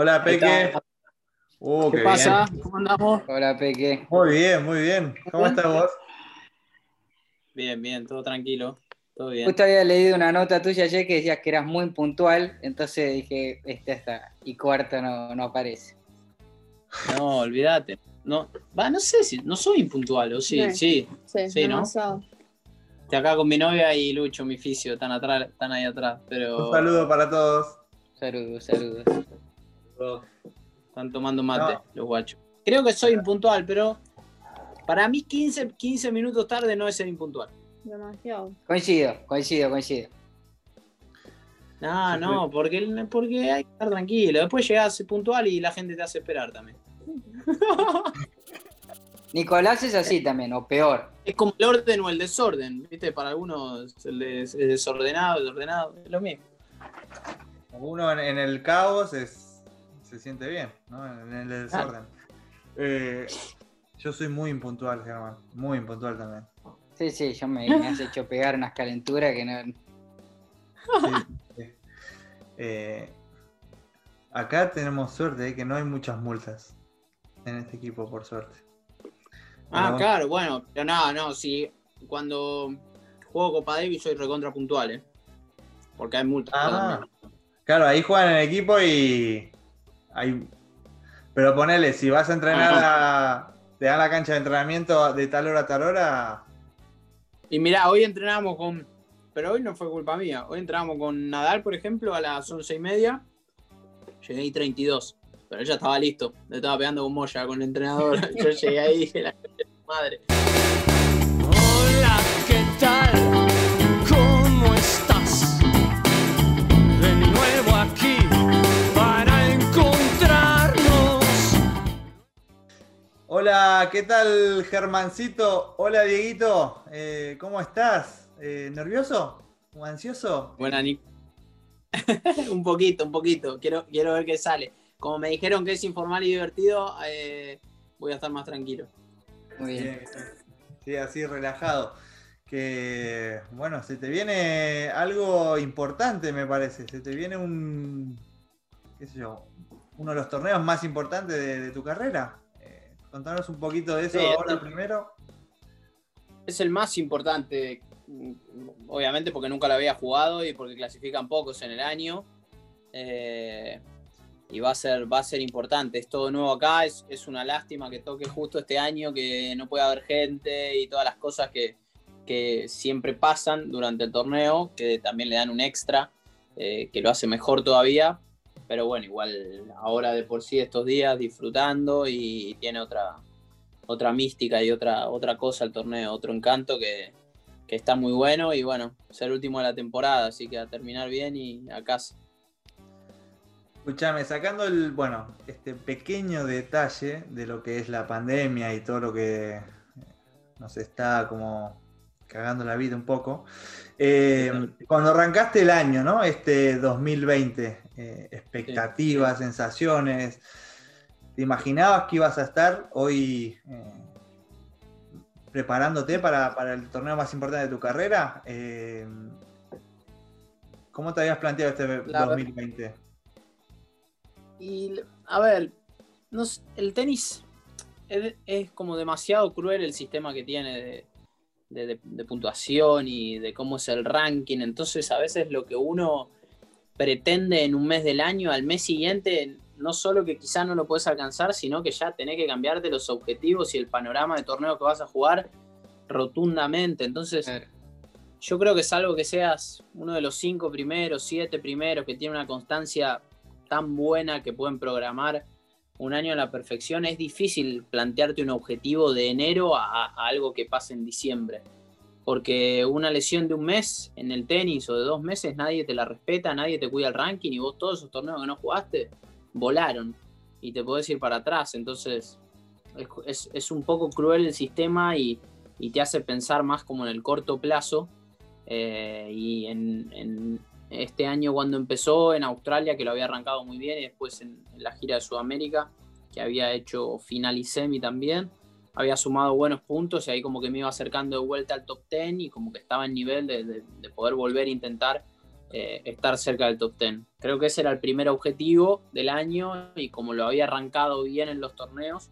Hola, Peque. Uh, ¿Qué, pasa? ¿Cómo andamos? Hola, Peque. Muy bien, muy bien. ¿Cómo estás vos? Bien, bien, todo tranquilo. Todo bien. Justo había leído una nota tuya ayer que decías que eras muy puntual, entonces dije, este está. Y cuarto no, no aparece. No, olvídate. No, va, no sé si, no soy impuntual, o sí, sí, sí, sí ¿no? Estoy acá con mi novia y Lucho, mi fisio, están atrás, están ahí atrás. Pero... Un saludo para todos. Saludos, saludos. Están tomando mate los guachos. Creo que soy impuntual, pero para mí 15, 15 minutos tarde no es ser impuntual. Demasiado. Coincido, coincido, coincido. No, no, porque, porque hay que estar tranquilo. Después llegas puntual y la gente te hace esperar también. Nicolás es así también, o peor. Es como el orden o el desorden, ¿viste? Para algunos el desordenado, el ordenado, es lo mismo. Uno en, el caos se siente bien, ¿no? En el desorden. Eh, yo soy muy impuntual, Germán. Muy impuntual también. Sí, sí, yo me, has hecho pegar unas calenturas que no. Eh, acá tenemos suerte de que no hay muchas multas en este equipo, por suerte. Ah, claro, bueno, pero no, no, si cuando juego Copa Davis soy recontra puntual, ¿eh? Porque hay multas. Ah, claro, ahí juegan en equipo y. Hay... Pero ponele, si vas a entrenar a. Te dan la cancha de entrenamiento de tal hora a tal hora. Y mira, hoy entrenamos con. Pero hoy no fue culpa mía. Hoy entrenamos con Nadal, por ejemplo, a las once y media. Llegué ahí 32. Pero ya estaba listo. Le estaba pegando con Moya con el entrenador. Yo llegué ahí y dije, la madre. Hola, ¿qué tal, Germancito? Hola, Dieguito. Eh, ¿Cómo estás? Eh, ¿Nervioso? ¿O ansioso? Buena, Nick. un poquito, un poquito. Quiero, quiero ver qué sale como me dijeron que es informal y divertido, eh, voy a estar más tranquilo. Muy bien. Sí, así relajado. Que, bueno, se te viene algo importante, me parece. Se te viene un, qué sé yo, uno de los torneos más importantes de, tu carrera. Contanos un poquito de eso ahora primero. Es el más importante, obviamente porque nunca lo había jugado y porque clasifican pocos en el año. Eh, y va a ser, va a ser importante. Es todo nuevo acá, es, una lástima que toque justo este año, que no pueda haber gente y todas las cosas que, siempre pasan durante el torneo, que también le dan un extra, eh, que lo hace mejor todavía. Pero bueno, igual ahora de por sí estos días disfrutando y, tiene otra, otra mística y otra, otra cosa el torneo, otro encanto que, que está muy bueno y bueno, ser último de la temporada, así que a terminar bien y a casa. Escúchame, sacando el, bueno, este pequeño detalle de lo que es la pandemia y todo lo que nos está como cagando la vida un poco. Eh, cuando arrancaste el año, ¿no? Este 2020, eh, expectativas, sensaciones, ¿te imaginabas que ibas a estar hoy eh, preparándote para, el torneo más importante de tu carrera? ¿Cómo te habías planteado este 2020? Y, a ver, no, el tenis es, como demasiado cruel el sistema que tiene de, puntuación y de cómo es el ranking. Entonces, a veces lo que uno pretende en un mes del año, al mes siguiente, no solo que quizá no lo puedes alcanzar, sino que ya tenés que cambiarte los objetivos y el panorama de torneo que vas a jugar rotundamente. Entonces, yo creo que es algo que seas uno de los cinco primeros, siete primeros, que tiene una constancia tan buena que pueden programar un año a la perfección, es difícil plantearte un objetivo de enero a, algo que pase en diciembre. Porque una lesión de un mes en el tenis o de dos meses, nadie te la respeta, nadie te cuida el ranking y vos todos esos torneos que no jugaste, volaron y te podés ir para atrás. Entonces, es, un poco cruel el sistema y, te hace pensar más como en el corto plazo eh, y en, este año cuando empezó en Australia, que lo había arrancado muy bien, y después en, la gira de Sudamérica, que había hecho final y semi también, había sumado buenos puntos y ahí como que me iba acercando de vuelta al top 10 y como que estaba en nivel de, poder volver a intentar eh, estar cerca del top 10. Creo que ese era el primer objetivo del año y como lo había arrancado bien en los torneos,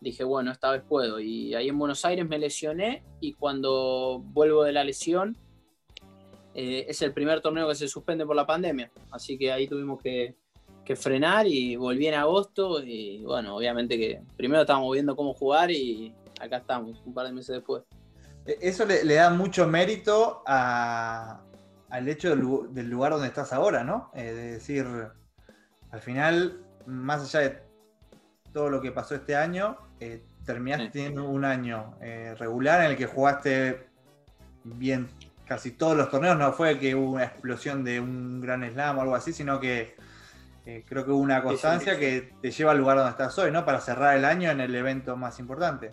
dije, bueno, esta vez puedo. Y ahí en Buenos Aires me lesioné y cuando vuelvo de la lesión, eh, es el primer torneo que se suspende por la pandemia. Así que ahí tuvimos que, que frenar y volví en agosto y bueno, obviamente que primero estábamos viendo cómo jugar y acá estamos, un par de meses después. E- Eso le, le da mucho mérito a- al hecho del, lu- del lugar donde estás ahora, ¿no? Eh, de decir, al final, más allá de todo lo que pasó este año, eh, terminaste Sí. teniendo un año eh, regular en el que jugaste bien casi todos los torneos. No fue que hubo una explosión de un gran slam o algo así, sino que eh, creo que hubo una sí. constancia que te lleva al lugar donde estás hoy, ¿no? Para cerrar el año en el evento más importante.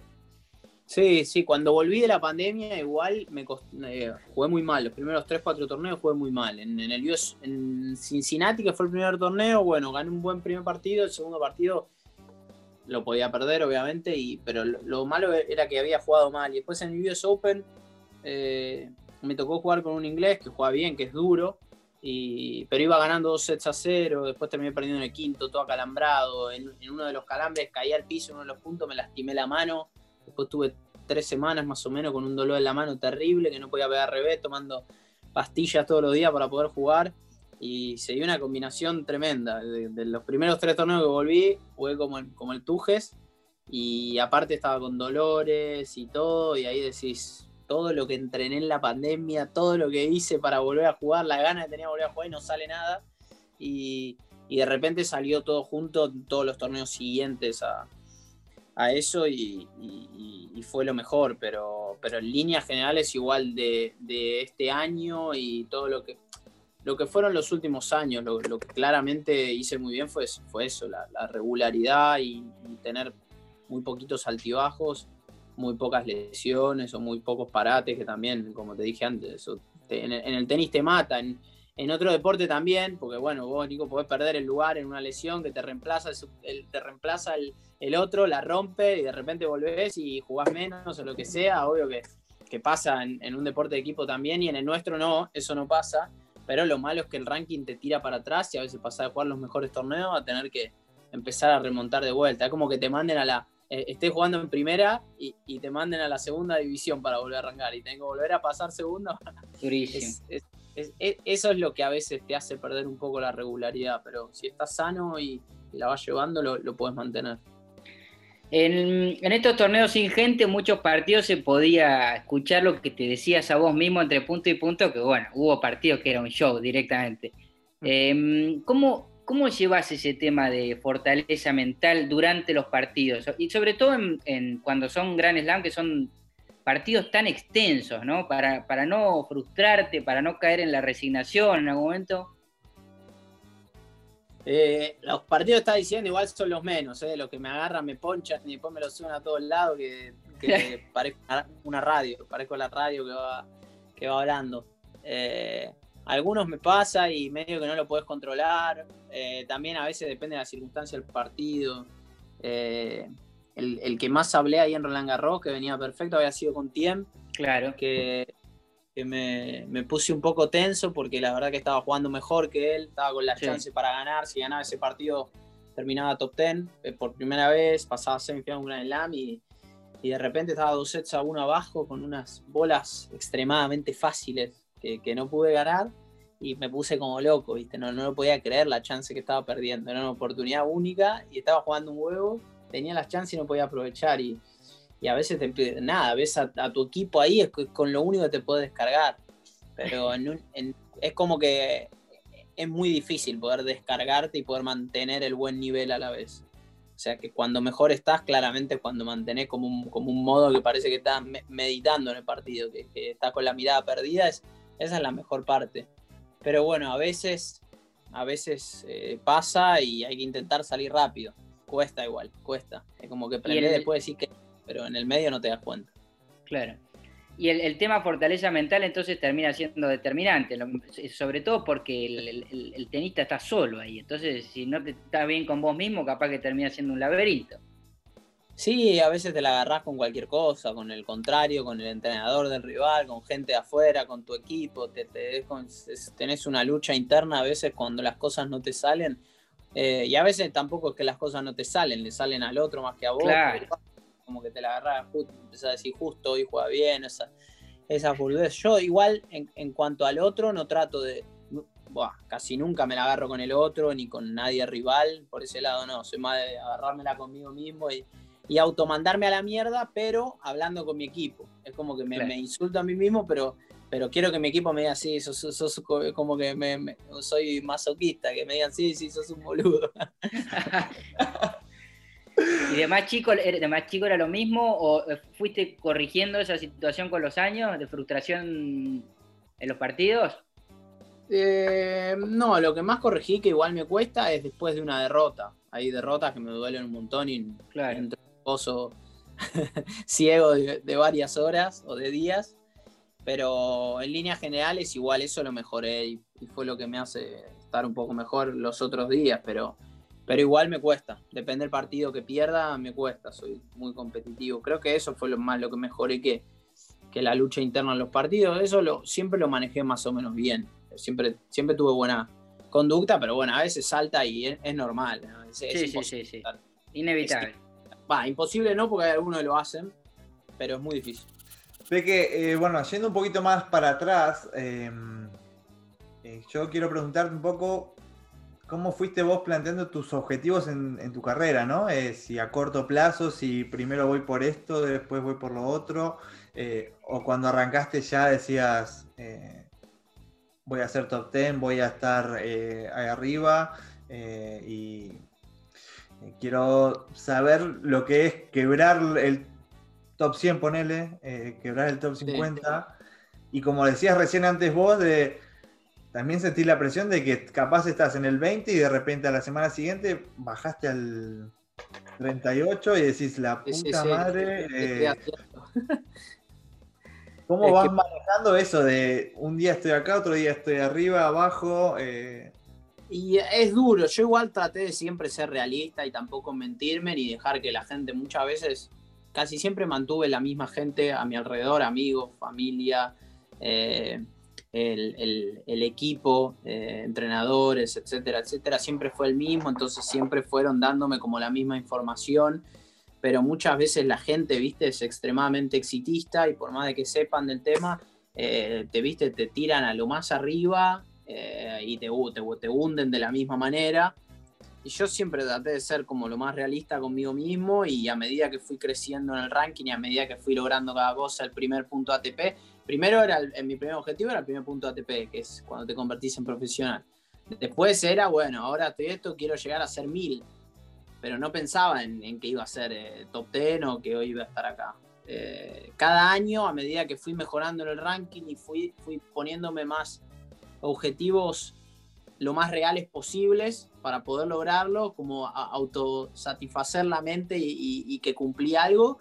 Sí, sí, cuando volví de la pandemia igual me cost- eh, jugué muy mal. Los primeros 3-4 torneos jugué muy mal. En, en el US, en Cincinnati, que fue el primer torneo, bueno, gané un buen primer partido. El segundo partido lo podía perder, obviamente, y, pero lo, lo malo era que había jugado mal. Y después en el US Open eh, me tocó jugar con un inglés que juega bien, que es duro. Y, pero iba ganando dos sets a cero, después terminé perdiendo en el quinto, todo acalambrado. En, uno de los calambres caí al piso, en uno de los puntos me lastimé la mano. Después tuve tres semanas más o menos con un dolor en la mano terrible, que no podía pegar revés, tomando pastillas todos los días para poder jugar. Y se dio una combinación tremenda. De, de los primeros tres torneos que volví, jugué como el, como el Tujes. Y aparte estaba con dolores y todo. Y ahí decís, todo lo que entrené en la pandemia, todo lo que hice para volver a jugar, la gana que tenía de volver a jugar y no sale nada. Y, y de repente salió todo junto en todos los torneos siguientes a, a eso y, fue lo mejor, pero, pero en líneas generales igual de, de este año y todo lo que, lo que fueron los últimos años, lo, que claramente hice muy bien fue, fue eso, la, la regularidad y tener muy poquitos altibajos, muy pocas lesiones o muy pocos parates, que también, como te dije antes, en, el, en el tenis te mata, en, otro deporte también, porque bueno, vos Nico podés perder el lugar en una lesión que te reemplaza, el, te reemplaza el, el otro, la rompe y de repente volvés y jugás menos o lo que sea, obvio que, que pasa en, un deporte de equipo también y en el nuestro no, eso no pasa, pero lo malo es que el ranking te tira para atrás y a veces pasás de jugar los mejores torneos a tener que empezar a remontar de vuelta, es como que te manden a la, estés jugando en primera y, y te manden a la segunda división para volver a arrancar y tengo que volver a pasar segunda es- es- es- es- eso es lo que a veces te hace perder un poco la regularidad, pero si estás sano y, y la vas llevando, lo, lo puedes mantener. En, en estos torneos sin gente, muchos partidos se podía escuchar lo que te decías a vos mismo entre punto y punto, que bueno, hubo partidos que era un show directamente. Eh, ¿cómo, ¿Cómo llevas ese tema de fortaleza mental durante los partidos? Y sobre todo en, en cuando son Grand Slam, que son partidos tan extensos, ¿no? Para, para no frustrarte, para no caer en la resignación en algún momento. Eh, los partidos que estás diciendo igual son los menos, eh, los que me agarran, me ponchan y después me lo suben a todos lados, que, que parezco una- una radio, parezco la radio que va, que va hablando. Eh, algunos me pasa y medio que no lo puedes controlar. eh, también a veces depende de la circunstancia del partido. Eh, el, el que más hablé ahí en Roland Garros, que venía perfecto, había sido con Tiem, Claro. que, que me, me puse un poco tenso porque la verdad que estaba jugando mejor que él, estaba con la Sí. chance para ganar, si ganaba ese partido terminaba top 10 eh, por primera vez, pasaba semifinal un Grand Slam y, y de repente estaba dos sets a uno abajo con unas bolas extremadamente fáciles que, que no pude ganar y me puse como loco, ¿viste? No, no lo podía creer la chance que estaba perdiendo, era una oportunidad única y estaba jugando un huevo, tenía las chances y no podía aprovechar y, y a veces te nada, ves a, a tu equipo ahí es co- con lo único que te puedes descargar. Pero en un- en- es como que es muy difícil poder descargarte y poder mantener el buen nivel a la vez. O sea que cuando mejor estás, claramente cuando mantenés como un, como un modo que parece que estás me- meditando en el partido, que, que estás con la mirada perdida, es, esa es la mejor parte. Pero bueno, a veces, a veces eh, pasa y hay que intentar salir rápido. Cuesta igual, cuesta. Es como que aprendés el- después decir que, pero en el medio no te das cuenta. Claro. Y el, el tema fortaleza mental entonces termina siendo determinante, sobre todo porque el, el- el tenista está solo ahí. Entonces, si no te estás bien con vos mismo, capaz que termina siendo un laberinto. Sí, a veces te la agarrás con cualquier cosa, con el contrario, con el entrenador del rival, con gente de afuera, con tu equipo, te, con- tenés una lucha interna a veces cuando las cosas no te salen, eh, y a veces tampoco es que las cosas no te salen, le salen al otro más que a vos, Claro. como que te la agarrás, justo, empezás a decir justo hoy juega bien, esa, esa boludez. Yo igual en, en cuanto al otro no trato de, buah, casi nunca me la agarro con el otro, ni con nadie rival, por ese lado no, soy más de agarrármela conmigo mismo y y automandarme a la mierda, pero hablando con mi equipo. Es como que me, Claro. me insulto a mí mismo, pero, pero quiero que mi equipo me diga, sí, sos, sos- sos co- como que me, me- soy masoquista, que me digan, sí, sí, sos un boludo. ¿Y de más chico, era- de más chico era lo mismo o fuiste corrigiendo esa situación con los años de frustración en los partidos? Eh, no, lo que más corregí, que igual me cuesta, es después de una derrota. Hay derrotas que me duelen un montón y Claro. entro pozo ciego de, de varias horas o de días. Pero en líneas generales, igual eso lo mejoré y, y fue lo que me hace estar un poco mejor los otros días. Pero, pero igual me cuesta. Depende del partido que pierda, me cuesta. Soy muy competitivo. Creo que eso fue lo más lo que mejoré que, que la lucha interna en los partidos. Eso lo, siempre lo manejé más o menos bien. Siempre, siempre tuve buena conducta, pero bueno, a veces salta y es, es normal. ¿no? Es- es Sí, sí, imposible. sí, sí. Inevitable. Imposible no, porque algunos lo hacen, pero es muy difícil. Ve que, eh, bueno, yendo un poquito más para atrás, eh, eh, yo quiero preguntarte un poco cómo fuiste vos planteando tus objetivos en, en tu carrera, ¿no? Eh, si a corto plazo, si primero voy por esto, después voy por lo otro, o cuando arrancaste ya decías, voy a ser top 10, voy a estar ahí arriba, y quiero saber lo que es quebrar el top 100, ponele, eh, quebrar el top 50. Y como decías recién antes vos, de también sentir la presión de que capaz estás en el 20 y de repente a la semana siguiente bajaste al 38 y decís, la puta Sí, sí, madre, eh. ¿cómo es vas que- manejando eso de un día estoy acá, otro día estoy arriba, abajo? eh, Y es duro, yo igual traté de siempre ser realista y tampoco mentirme ni dejar que la gente muchas veces, casi siempre mantuve la misma gente a mi alrededor, amigos, familia, eh, el, el- equipo, eh, entrenadores, etcétera, etcétera, siempre fue el mismo, entonces siempre fueron dándome como la misma información, pero muchas veces la gente, viste, es extremadamente exitista y por más de que sepan del tema, eh, te viste, te tiran a lo más arriba eh, y te, te, te hunden de la misma manera. Y yo siempre traté de ser como lo más realista conmigo mismo y a medida que fui creciendo en el ranking y a medida que fui logrando cada cosa, el primer punto ATP, primero era el, en mi primer objetivo era el primer punto ATP, que es cuando te convertís en profesional. Después era, bueno, ahora estoy esto, quiero llegar a ser mil, pero no pensaba en, en que iba a ser eh, top 10 o que hoy iba a estar acá. Eh, cada año, a medida que fui mejorando en el ranking y fui, fui poniéndome más objetivos lo más reales posibles para poder lograrlo, como autosatisfacer la mente y, que cumplí algo,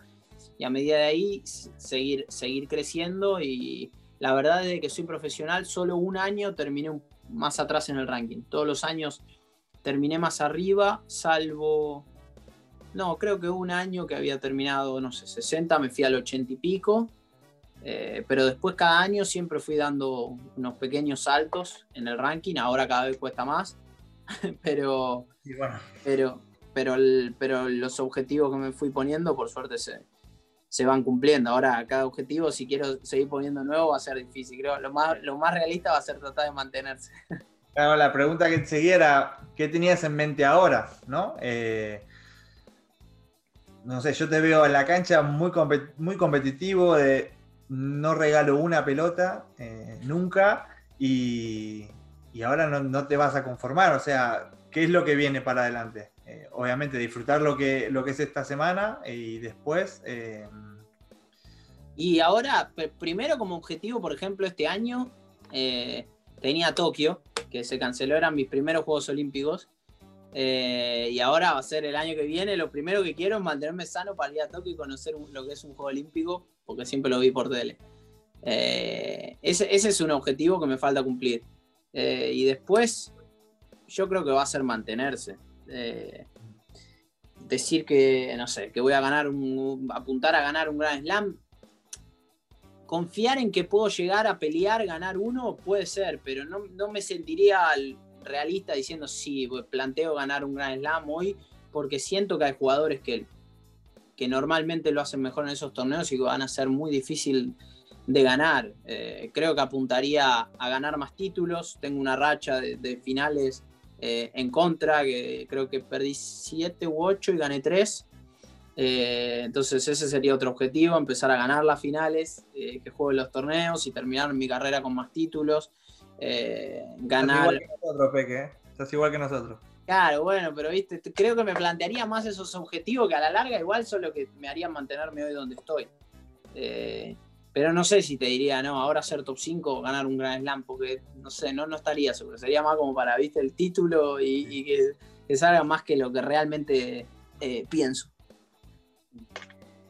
y a medida de ahí seguir, seguir creciendo. Y la verdad es que soy profesional, solo un año terminé más atrás en el ranking. Todos los años terminé más arriba, salvo. No, creo que un año que había terminado, no sé, 60, me fui al 80 y pico. Eh, pero después cada año siempre fui dando unos pequeños saltos en el ranking, ahora cada vez cuesta más, pero, y bueno, pero, pero, el- pero los objetivos que me fui poniendo por suerte se, se van cumpliendo. Ahora cada objetivo, si quiero seguir poniendo nuevo, va a ser difícil. Creo lo más, lo más realista va a ser tratar de mantenerse. Claro, la pregunta que seguía era, ¿qué tenías en mente ahora? ¿No? Eh, no sé, yo te veo en la cancha muy, compet- muy competitivo, de no regalo una pelota eh, nunca y, y ahora no, no te vas a conformar. O sea, ¿qué es lo que viene para adelante? Eh, obviamente disfrutar lo que, lo que es esta semana y después... eh, Y ahora, pr- primero como objetivo, por ejemplo, este año eh, tenía Tokio, que se canceló, eran mis primeros Juegos Olímpicos. eh, y ahora va a ser el año que viene. Lo primero que quiero es mantenerme sano para ir a Tokio y conocer un- lo que es un Juego Olímpico, porque siempre lo vi por tele. Eh, ese, ese es un objetivo que me falta cumplir. Eh, y después, yo creo que va a ser mantenerse. Eh, decir que, no sé, que voy a ganar un, apuntar a ganar un Grand Slam. Confiar en que puedo llegar a pelear, ganar uno, puede ser, pero no, no me sentiría al- realista diciendo sí, pues, planteo ganar un Grand Slam hoy, porque siento que hay jugadores que, que normalmente lo hacen mejor en esos torneos y que van a ser muy difícil de ganar. Eh, creo que apuntaría a ganar más títulos. Tengo una racha de, de finales eh, en contra, que creo que perdí 7 u 8 y gané 3. entonces ese sería otro objetivo, empezar a ganar las finales, eh, que juegue los torneos y terminar mi carrera con más títulos. Eh, Estás ganar... igual que nosotros, Peque. ¿eh? Estás igual que nosotros. Claro, bueno, pero viste, creo que me plantearía más esos objetivos que a la larga igual son lo que me harían mantenerme hoy donde estoy. Eh, pero no sé si te diría, no, ahora ser top 5 o ganar un Grand Slam, porque no sé, no, no estaría seguro. Sería más como para, viste, el título y, y que, que salga más que lo que realmente eh, pienso.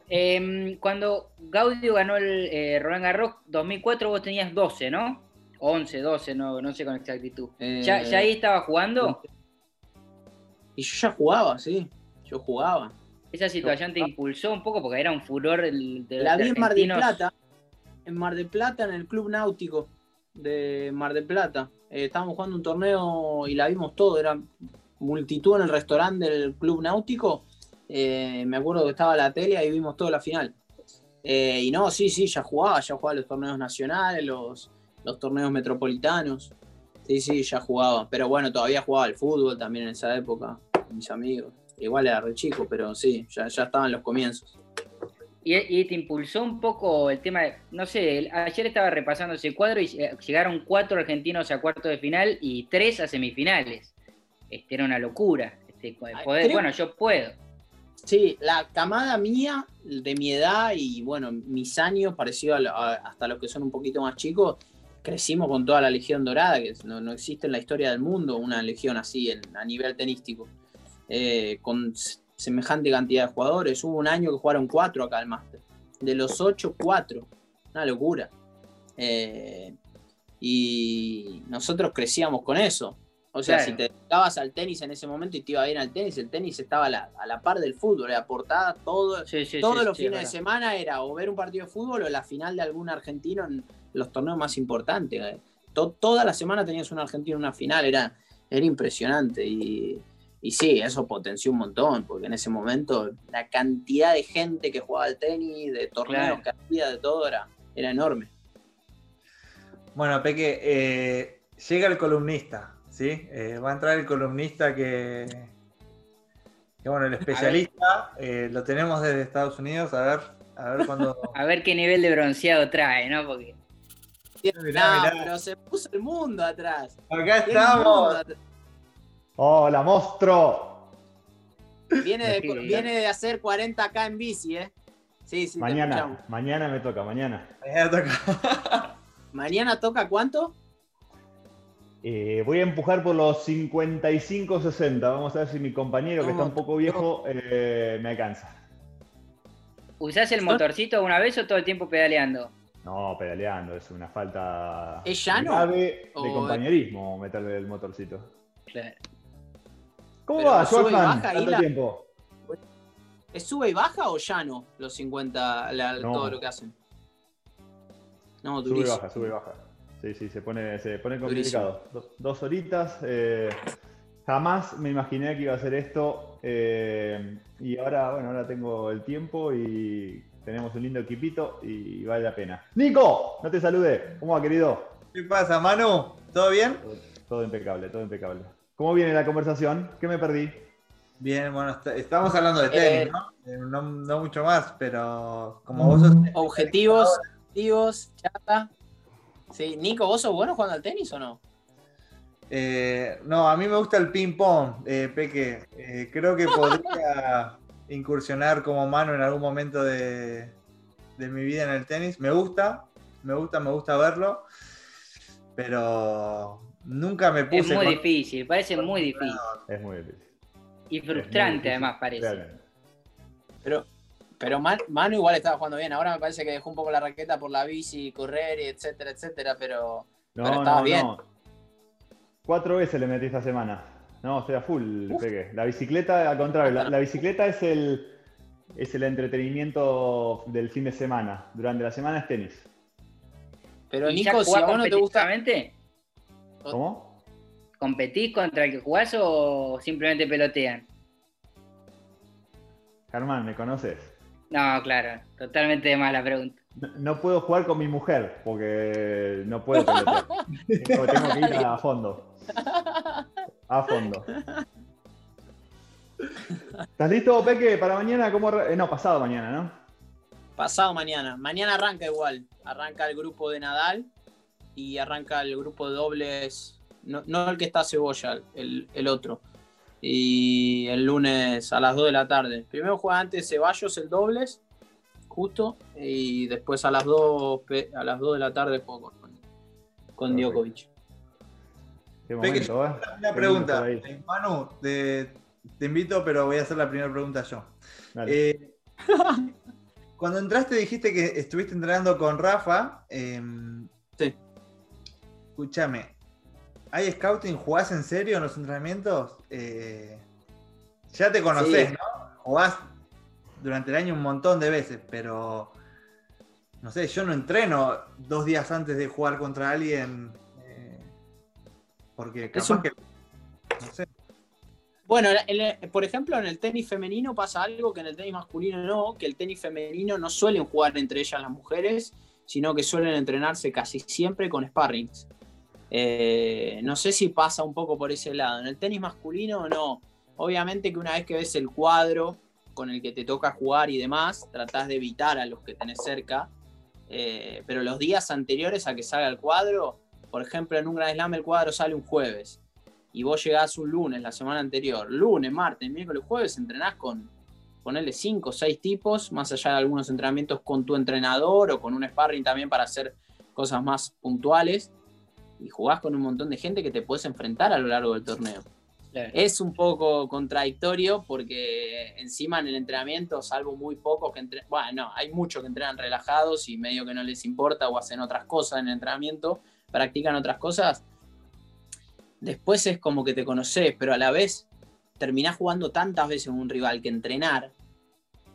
Em, cuando Gaudio ganó el eh, Roland Garros 2004, vos tenías 12, ¿no? 11, 12, no, no sé con exactitud. ¿Ya, ya ahí estaba jugando? Y yo ya jugaba, sí, yo jugaba. ¿Esa situación te impulsó un poco? Porque era un furor de La los vi en Mar del. Plata, en Mar del Plata, en el Club Náutico de Mar del Plata. Eh, estábamos jugando un torneo y la vimos todo, era multitud en el restaurante del Club Náutico. Eh, me acuerdo que estaba la tele y vimos toda la final. Eh, y no, sí, sí, ya jugaba, ya jugaba los torneos nacionales, los, los torneos metropolitanos. Sí, sí, ya jugaba. Pero bueno, todavía jugaba al fútbol también en esa época, con mis amigos. Igual era re chico, pero sí, ya, ya estaban los comienzos. Y, y te impulsó un poco el tema de, no sé, el- ayer estaba repasando ese cuadro y eh, llegaron cuatro argentinos a cuartos de final y tres a semifinales. Este, era una locura. Este, poder- creo- bueno, yo puedo. Sí, la camada mía, de mi edad y bueno, mis años, parecido a- hasta los que son un poquito más chicos, crecimos con toda la Legión Dorada, que no, no existe en la historia del mundo una legión así en- a nivel tenístico, eh, con semejante cantidad de jugadores. Hubo un año que jugaron cuatro acá al Máster. De los ocho, cuatro. Una locura. Eh, y nosotros crecíamos con eso. O sea, Claro. si te dedicabas al tenis en ese momento y te iba bien al tenis, el tenis estaba a la, a la par del fútbol, era portada todo, Sí, sí, todos sí, los fines de semana era o ver un partido de fútbol o la final de algún argentino en los torneos más importantes. eh. To- toda la semana tenías un argentino en una final, era, era impresionante. Y, y sí, eso potenció un montón, porque en ese momento la cantidad de gente que jugaba al tenis, de torneos Claro. que había, de todo, era, era enorme. Bueno, Peque, eh, llega el columnista, ¿sí? Eh, va a entrar el columnista que, que, bueno, el especialista, eh, lo tenemos desde Estados Unidos, a ver, a ver cuándo... A ver qué nivel de bronceado trae, ¿no? Porque Mirá, pero se puso el mundo atrás. Acá estamos. atrás. ¡Hola, monstruo! Viene de, Sí. viene de hacer 40k en bici, ¿eh? Sí, Mañana, mañana me toca, mañana. Mañana toca. ¿Mañana toca cuánto? Eh, voy a empujar por los 55-60. Vamos a ver si mi compañero, que está un poco viejo, eh, me alcanza. ¿usás el ¿Son- motorcito una vez o todo el tiempo pedaleando? No, pedaleando, es una falta ¿Es llano? grave ¿O- de compañerismo meterle el motorcito. Claro. ¿Cómo Pero va, ahí Tanto la- tiempo. ¿Es sube y baja o llano los 50, la- No. todo lo que hacen? No, Sube y durísimo. baja, sube y baja. Sí, sí, se pone, se pone Durísimo. complicado. Do- dos horitas. eh, jamás me imaginé que iba a hacer esto. eh, y ahora, bueno, ahora tengo el tiempo y tenemos un lindo equipito y vale la pena. Nico, no te saludé. ¿Cómo va, querido? ¿Qué pasa, Manu? ¿Todo bien? Todo, todo impecable, todo impecable. ¿Cómo viene la conversación? ¿Qué me perdí? Bien, bueno, est- estamos hablando de tenis, Eh, ¿no? Eh, ¿no? no mucho más, pero como vos sos... Objetivos, objetivos, chata. Sí, Nico, ¿vos sos bueno jugando al tenis o no? Eh, no, a mí me gusta el ping-pong, eh, Peque. Eh, creo que podría incursionar como mano en algún momento de, de mi vida en el tenis. Me gusta, me gusta, me gusta verlo, pero nunca me Es puse... muy con- difícil, parece muy difícil. Es muy difícil. Y Es muy frustrante difícil, además parece. realmente. Pero, pero Man- Manu igual estaba jugando bien. Ahora me parece que dejó un poco la raqueta por la bici, correr, y etcétera, etcétera. Pero No, Pero estaba no, bien. no. Cuatro veces le metí esta semana. No, estoy a full, Peque. La bicicleta, al contrario, la, la bicicleta es el, es el entretenimiento del fin de semana. Durante la semana es tenis. Pero ¿Y ya Nico, si a vos no te gusta. ¿Cómo? ¿Competís contra el que jugás o simplemente pelotean? Germán, ¿me conoces? No, claro, totalmente de más la pregunta. No, no puedo jugar con mi mujer porque no puedo pelotear. tengo, tengo que ir a fondo. A fondo. ¿Estás listo, Peque, para mañana? ¿Cómo eh, no, pasado mañana, ¿no? Pasado mañana. Mañana arranca igual. Arranca el grupo de Nadal y arranca el grupo de dobles. No, no el que está Cebolla, el, el otro. Y el lunes a las 2 de la tarde. Primero juega antes Ceballos el dobles, justo. Y después a las 2, pe- a las 2 de la tarde juego con, con. Djokovic. Qué Peque, momento, ¿eh? Una lindo pregunta. Eh, Manu, te, te invito, pero voy a hacer la primera pregunta yo. Dale. Eh, cuando entraste dijiste que estuviste entrenando con Rafa. eh, Sí. Escúchame, ¿hay scouting? ¿Jugás en serio en los entrenamientos? Eh, ya te conocés, Sí. ¿no? Jugás durante el año un montón de veces, pero no sé, yo no entreno dos días antes de jugar contra alguien. Eh, porque capaz un- que. No sé. Bueno, en el- por ejemplo, en el tenis femenino pasa algo que en el tenis masculino no, que el tenis femenino no suelen jugar entre ellas las mujeres, sino que suelen entrenarse casi siempre con sparrings. Eh, no sé si pasa un poco por ese lado. En el tenis masculino no. Obviamente que una vez que ves el cuadro con el que te toca jugar y demás, tratás de evitar a los que tenés cerca. Eh, pero los días anteriores a que salga el cuadro, por ejemplo, en un Grand Slam el cuadro sale un jueves y vos llegás un lunes, la semana anterior, lunes, martes, miércoles, jueves, entrenás con, ponerle 5 o 6 tipos, más allá de algunos entrenamientos con tu entrenador o con un sparring también para hacer cosas más puntuales, y jugás con un montón de gente que te puedes enfrentar a lo largo del torneo. Claro. Es un poco contradictorio porque encima en el entrenamiento, salvo muy pocos que entrenan, bueno, no, hay muchos que entrenan relajados y medio que no les importa o hacen otras cosas en el entrenamiento, practican otras cosas, después es como que te conoces, pero a la vez terminás jugando tantas veces un rival que entrenar,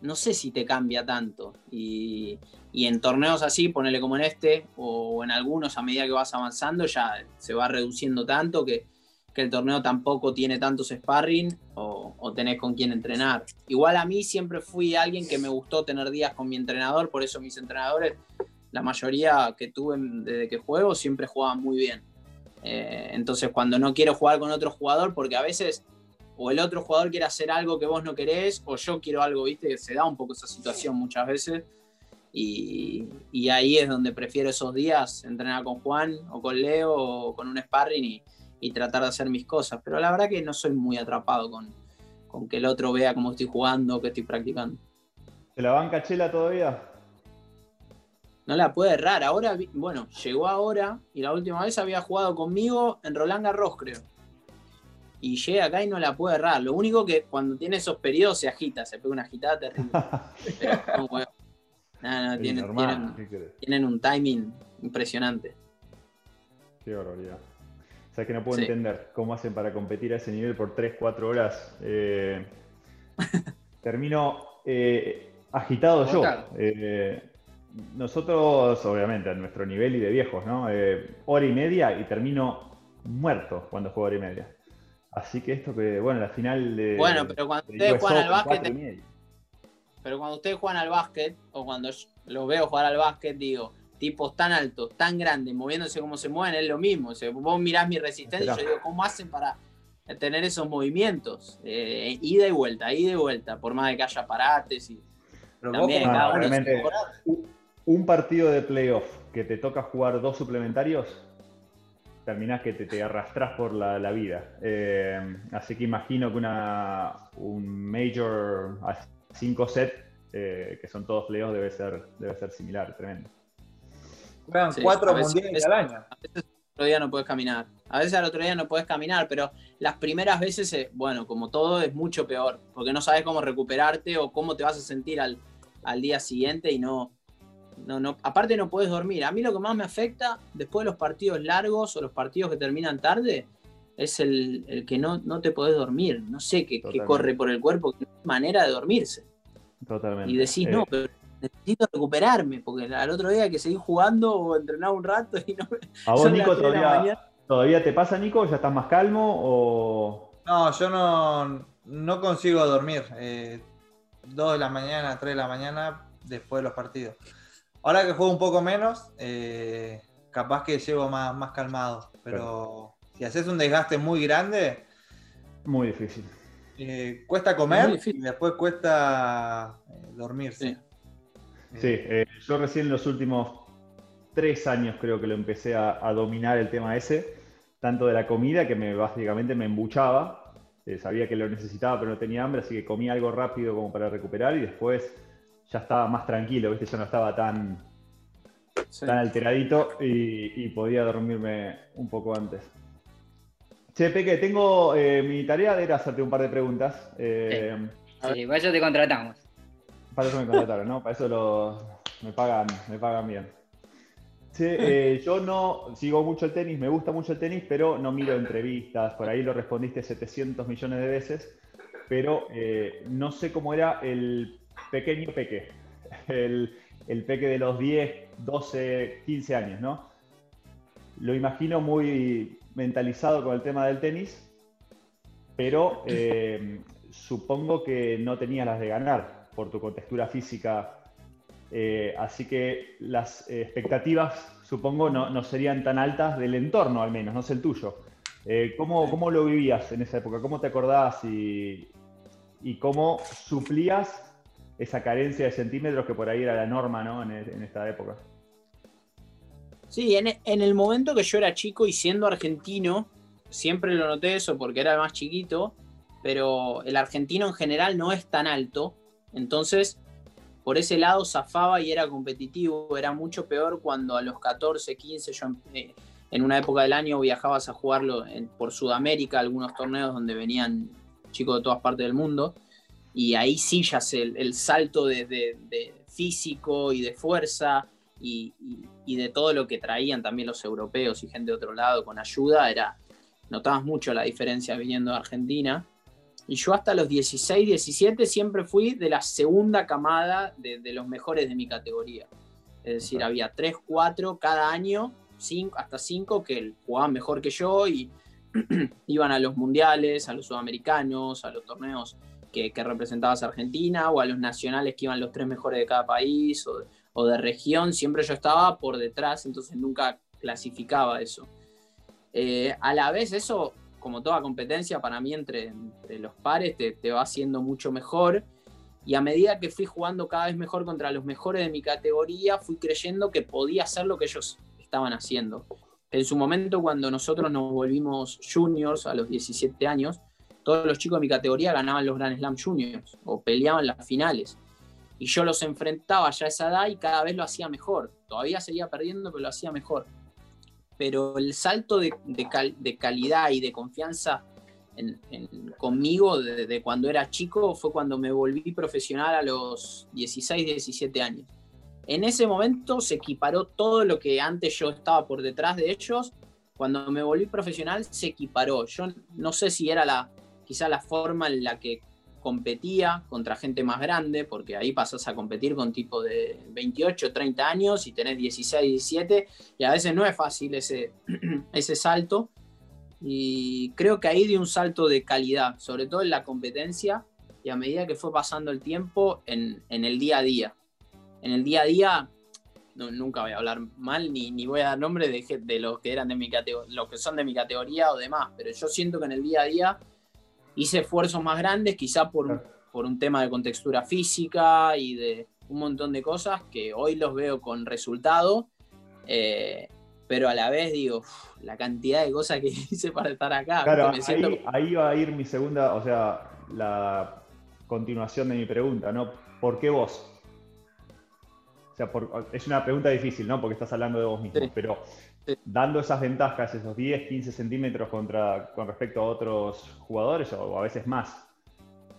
no sé si te cambia tanto. Y, y en torneos así, ponele como en este, o en algunos a medida que vas avanzando, ya se va reduciendo tanto que, que el torneo tampoco tiene tantos sparring o, o tenés con quién entrenar. Igual a mí siempre fui alguien que me gustó tener días con mi entrenador, por eso mis entrenadores, la mayoría que tuve desde que juego, siempre jugaban muy bien. Eh, entonces, cuando no quiero jugar con otro jugador, porque a veces o el otro jugador quiere hacer algo que vos no querés, o yo quiero algo, viste, se da un poco esa situación muchas veces. Y, y ahí es donde prefiero esos días entrenar con Juan o con Leo o con un sparring y, y tratar de hacer mis cosas. Pero la verdad que no soy muy atrapado con, con que el otro vea cómo estoy jugando, que estoy practicando. ¿Se la banca Chela todavía? No la puede errar. Ahora, bueno, llegó ahora y la última vez había jugado conmigo en Roland Garros, creo. Y llega acá y no la puede errar. Lo único que cuando tiene esos periodos se agita, se pega una agitada terrible. Pero, no. No, tienen, normal, tienen- ¿qué querés? tienen un timing impresionante. Qué barbaridad. O sea que no puedo Sí. entender cómo hacen para competir a ese nivel por 3, 4 horas. Eh, termino eh, agitado yo. Eh, nosotros, obviamente, a nuestro nivel y de viejos, ¿no? Eh, hora y media y termino muerto cuando juego hora y media. Así que esto que, bueno, la final de. Bueno, pero cuando de ustedes US juegan al básquet, pero cuando ustedes juegan al básquet, o cuando yo los veo jugar al básquet, digo, tipos tan altos, tan grandes, moviéndose como se mueven, es lo mismo. O sea, vos mirás mi resistencia y yo digo, ¿cómo hacen para tener esos movimientos? Eh, ida y vuelta, ida y vuelta, por más de que haya parates y Pero vos también cada no, uno. Un- partido de playoff que te toca jugar dos suplementarios, terminás que te, te arrastrás por la, la vida. Eh, así que imagino que una, un Major a 5 set, eh, que son todos playoffs, debe ser, debe ser similar, tremendo. Juegan Sí, cuatro mundiales al año. A veces al otro día no puedes caminar. A veces al otro día no puedes caminar, pero las primeras veces, eh, bueno, como todo, es mucho peor, porque no sabes cómo recuperarte o cómo te vas a sentir al, al día siguiente y no, no, no. Aparte no puedes dormir. A mí lo que más me afecta después de los partidos largos o los partidos que terminan tarde es el, el que no, no te podés dormir. No sé qué, corre por el cuerpo, qué manera de dormirse. Totalmente. Y decís, Eh, no, pero necesito recuperarme, porque al otro día hay que seguir jugando o entrenar un rato y no me- ¿A vos, Nico, tres todavía, todavía te pasa, Nico? ¿Ya estás más calmo? O... No, yo no, no consigo dormir. eh, 2 de la mañana, 3 de la mañana, después de los partidos. Ahora que juego un poco menos, eh, capaz que llego más, más calmado. Pero si haces un desgaste muy grande, Muy difícil. eh, cuesta Es comer y después cuesta eh, dormirse. Sí. Sí, eh, yo recién en los últimos tres años creo que lo empecé a, a dominar el tema ese, tanto de la comida que me básicamente me embuchaba, eh, sabía que lo necesitaba pero no tenía hambre, así que comía algo rápido como para recuperar y después ya estaba más tranquilo, ¿viste? ya no estaba tan, Sí. tan alteradito y, y podía dormirme un poco antes. Che, Peque, tengo eh, mi tarea era hacerte un par de preguntas. eh, Sí, para eso te contratamos. para eso me contrataron, ¿no? Para eso lo- me, pagan, me pagan bien. Che, eh, yo no sigo mucho el tenis, me gusta mucho el tenis, pero no miro entrevistas. Por ahí lo respondiste 700 millones de veces, pero eh, no sé cómo era el pequeño peque. El, el peque de los 10, 12, 15 años, ¿no? Lo imagino muy mentalizado con el tema del tenis, pero eh, supongo que no tenías las de ganar por tu contextura física. eh, así que las expectativas, supongo, no, no serían tan altas del entorno, al menos, no es el tuyo. Eh, ¿cómo, cómo lo vivías en esa época? ¿Cómo te acordás y, y cómo suplías esa carencia de centímetros que por ahí era la norma ¿no? en, esta época? Sí, en, en el momento que yo era chico y siendo argentino, siempre lo noté eso porque era más chiquito, pero el argentino en general no es tan alto, entonces por ese lado zafaba y era competitivo, era mucho peor cuando a los 14, 15, yo eh, en una época del año viajabas a jugarlo en- por Sudamérica, algunos torneos donde venían chicos de todas partes del mundo, y ahí sí ya se, el, el salto de, de- de físico y de fuerza y, y- y de todo lo que traían también los europeos y gente de otro lado con ayuda, era, notabas mucho la diferencia viniendo de Argentina. Y yo hasta los 16, 17 siempre fui de la segunda camada de, de los mejores de mi categoría. Es decir, había 3, 4 cada año, cinco, hasta 5 que jugaban mejor que yo y iban a los mundiales, a los sudamericanos, a los torneos que, que representabas a Argentina o a los nacionales que iban los tres mejores de cada país o, de región. Siempre yo estaba por detrás, entonces nunca clasificaba eso. Eh, a la vez eso, como toda competencia, para mí entre, entre los pares te, te va haciendo mucho mejor. Y a medida que fui jugando cada vez mejor contra los mejores de mi categoría, fui creyendo que podía hacer lo que ellos estaban haciendo. En su momento, cuando nosotros nos volvimos juniors a los 17 años, todos los chicos de mi categoría ganaban los Grand Slam juniors o peleaban las finales. Y yo los enfrentaba ya a esa edad y cada vez lo hacía mejor. Todavía seguía perdiendo, pero lo hacía mejor. Pero el salto de, de cal- de calidad y de confianza en- en- conmigo de, de cuando era chico fue cuando me volví profesional a los 16, 17 años. En ese momento se equiparó todo lo que antes yo estaba por detrás de ellos. Cuando me volví profesional se equiparó. Yo no sé si era la, quizá la forma en la que competía contra gente más grande, porque ahí pasas a competir con tipo de 28, 30 años y tenés 16, 17, y a veces no es fácil ese, ese salto. Y creo que ahí di un salto de calidad, sobre todo en la competencia y a medida que fue pasando el tiempo en, en el día a día. En el día a día, no, nunca voy a hablar mal ni, ni voy a dar nombre de, de los que eran de mi los que son de mi categoría o demás, pero yo siento que en el día a día hice esfuerzos más grandes, quizá por, Claro. por un tema de contextura física y de un montón de cosas que hoy los veo con resultado, eh, pero a la vez digo, "Uf, la cantidad de cosas que hice para estar acá. Claro, ¿viste? Me siento ahí, ahí va a ir mi segunda, o sea, la continuación de mi pregunta, ¿no? ¿Por qué vos? O sea, por- es una pregunta difícil, ¿no? Porque estás hablando de vos mismo, Sí. pero Sí. dando esas ventajas, esos 10, 15 centímetros contra, con respecto a otros jugadores, o a veces más,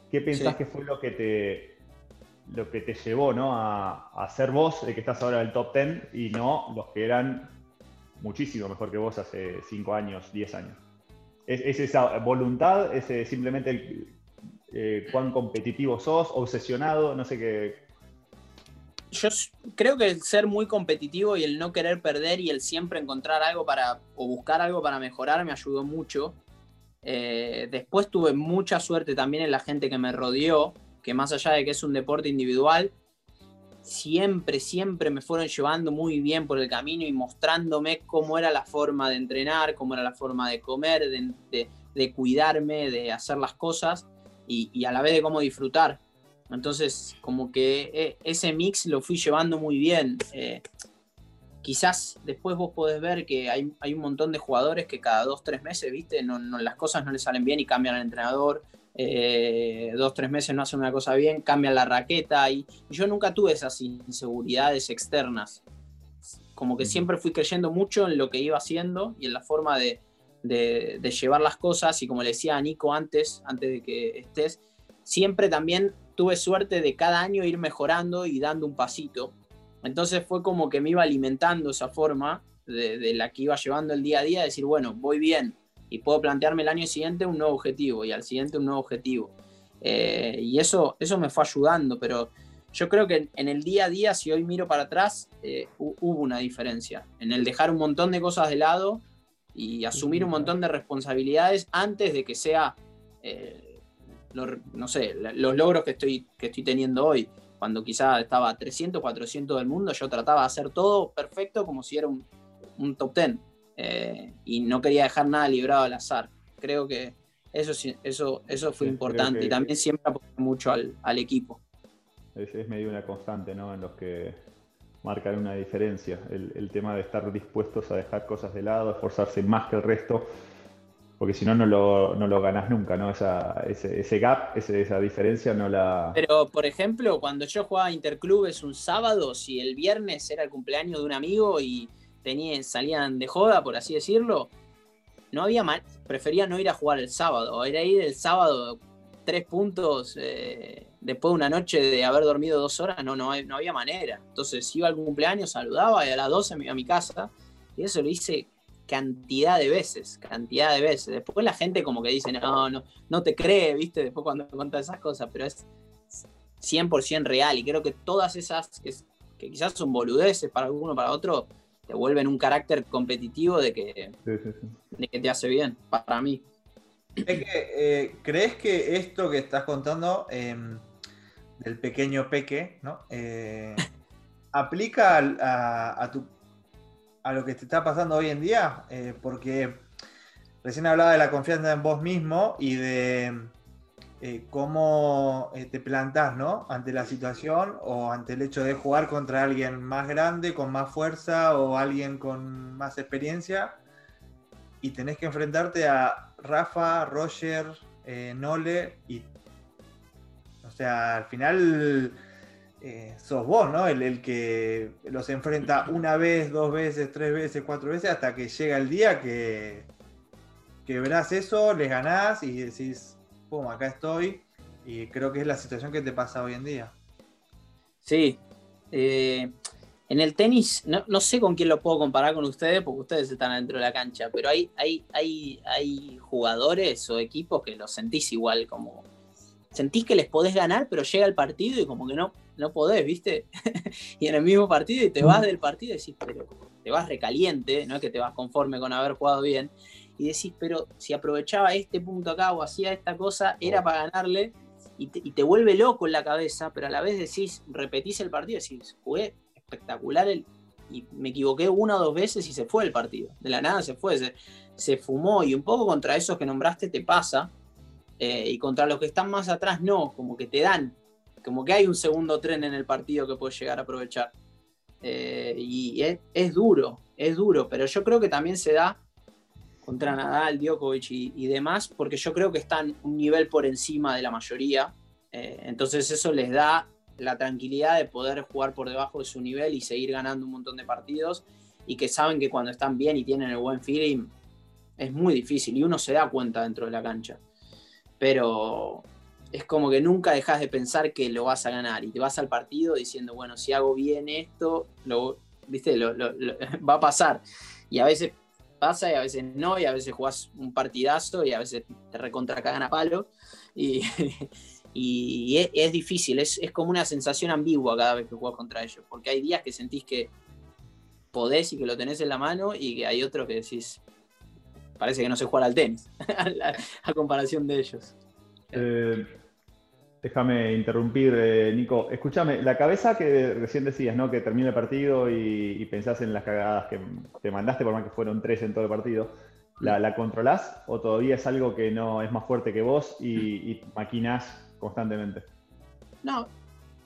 ¿qué pensás Sí. que fue lo que te, lo que te llevó ¿no? a, a ser vos el que estás ahora en el top 10 y no los que eran muchísimo mejor que vos hace 5 años, 10 años? ¿Es, es esa voluntad? ¿Es eh, simplemente el, eh, cuán competitivo sos? ¿Obsesionado? No sé qué. Yo creo que el ser muy competitivo y el no querer perder y el siempre encontrar algo para, o buscar algo para mejorar me ayudó mucho. Eh, después tuve mucha suerte también en la gente que me rodeó, que más allá de que es un deporte individual, siempre, siempre me fueron llevando muy bien por el camino y mostrándome cómo era la forma de entrenar, cómo era la forma de comer, de, de- de cuidarme, de hacer las cosas y a la vez de cómo disfrutar. Entonces, como que eh, ese mix lo fui llevando muy bien. Eh, quizás después vos podés ver que hay, hay un montón de jugadores que cada dos, tres meses, viste, no, no- las cosas no les salen bien y cambian al entrenador. Eh, dos, tres meses no hacen una cosa bien, cambian la raqueta. Y, y yo nunca tuve esas inseguridades externas. Como que siempre fui creyendo mucho en lo que iba haciendo y en la forma de, de- de llevar las cosas. Y como le decía a Nico antes, antes de que estés, siempre también tuve suerte de cada año ir mejorando y dando un pasito. Entonces fue como que me iba alimentando esa forma de, de la que iba llevando el día a día, decir, bueno, voy bien y puedo plantearme el año siguiente un nuevo objetivo y al siguiente un nuevo objetivo. Eh, y eso, eso me fue ayudando, pero yo creo que en, el día a día, si hoy miro para atrás, eh, hu- hubo una diferencia en el dejar un montón de cosas de lado y asumir un montón de responsabilidades antes de que sea, eh, no sé, los logros que estoy, que estoy teniendo hoy. Cuando quizá estaba a 300, 400 del mundo, yo trataba de hacer todo perfecto como si era un, un top 10. eh, y no quería dejar nada librado al azar. Creo que eso, eso, eso fue Sí, importante. que- Y también siempre apoyé mucho al, al equipo. Es, es medio una constante, ¿no? En los que marcan una diferencia. El, el tema de estar dispuestos a dejar cosas de lado, esforzarse más que el resto, porque si no, no lo, no lo ganás nunca, ¿no? Esa, ese, ese gap, ese- esa diferencia no la. Pero, por ejemplo, cuando yo jugaba Interclubes un sábado, si el viernes era el cumpleaños de un amigo y tenían, salían de joda, por así decirlo, no había mal, prefería no ir a jugar el sábado, era ir el sábado tres puntos eh, después de una noche de haber dormido dos horas, no, no, no había manera. Entonces iba al cumpleaños, saludaba y a las 12 me iba a mi casa y eso lo hice cantidad de veces, cantidad de veces. Después la gente como que dice, no, no, no te cree, viste, después cuando cuentas esas cosas, pero es 100% real y creo que todas esas que, que quizás son boludeces para alguno para otro te vuelven un carácter competitivo de que, Sí, sí, sí. de que te hace bien para mí Es que, eh, ¿crees que esto que estás contando em, del pequeño peque, ¿no? Eh, aplica a tu- a lo que te está pasando hoy en día? Eh, porque recién hablaba de la confianza en vos mismo y de eh, cómo eh, te plantás, ¿no? Ante la situación o ante el hecho de jugar contra alguien más grande, con más fuerza o alguien con más experiencia y tenés que enfrentarte a Rafa, Roger, Nole y. O sea, al final eh, sos vos, ¿no? El, el que los enfrenta una vez, dos veces, tres veces, cuatro veces, hasta que llega el día que, que verás eso, les ganás y decís, pum, acá estoy. Y creo que es la situación que te pasa hoy en día. Sí. eh, en el tenis, no, no sé con quién lo puedo comparar con ustedes, porque ustedes están adentro de la cancha, pero hay, hay, hay, hay jugadores o equipos que los sentís igual, como sentís que les podés ganar, pero llega el partido y como que no, no podés, ¿viste? y en el mismo partido y te vas del partido y decís, pero te vas recaliente, no es que te vas conforme con haber jugado bien, y decís, pero si aprovechaba este punto acá o hacía esta cosa, era para ganarle, y te, te vuelve loco en la cabeza, pero a la vez decís, repetís el partido decís, jugué espectacular el, y me equivoqué una o dos veces y se fue el partido. De la nada se fue, se, se fumó y un poco contra esos que nombraste te pasa eh, y contra los que están más atrás no, como que te dan, como que hay un segundo tren en el partido que puedes llegar a aprovechar. Eh, y es, es duro, es duro, pero yo creo que también se da contra Nadal, Djokovic y, y demás, porque yo creo que están un nivel por encima de la mayoría. Eh, entonces eso les da la tranquilidad de poder jugar por debajo de su nivel y seguir ganando un montón de partidos y que saben que cuando están bien y tienen el buen feeling es muy difícil y uno se da cuenta dentro de la cancha. Pero es como que nunca dejas de pensar que lo vas a ganar y te vas al partido diciendo, bueno, si hago bien esto, lo, ¿viste? Lo, va a pasar. Y a veces pasa y a veces no, y a veces jugás un partidazo y a veces te recontra cagan a palo. Y, y es, difícil, es, es como una sensación ambigua cada vez que jugás contra ellos, porque hay días que sentís que podés y que lo tenés en la mano y que hay otros que decís, parece que no se juega al tenis, a comparación de ellos. Eh, déjame interrumpir, eh, Nico. Escúchame, la cabeza que recién decías, ¿no? Que termina el partido y, y pensás en las cagadas que te mandaste, por más que fueron tres en todo el partido. ¿La, la controlás o todavía es algo que no es más fuerte que vos y, y maquinás constantemente? No, O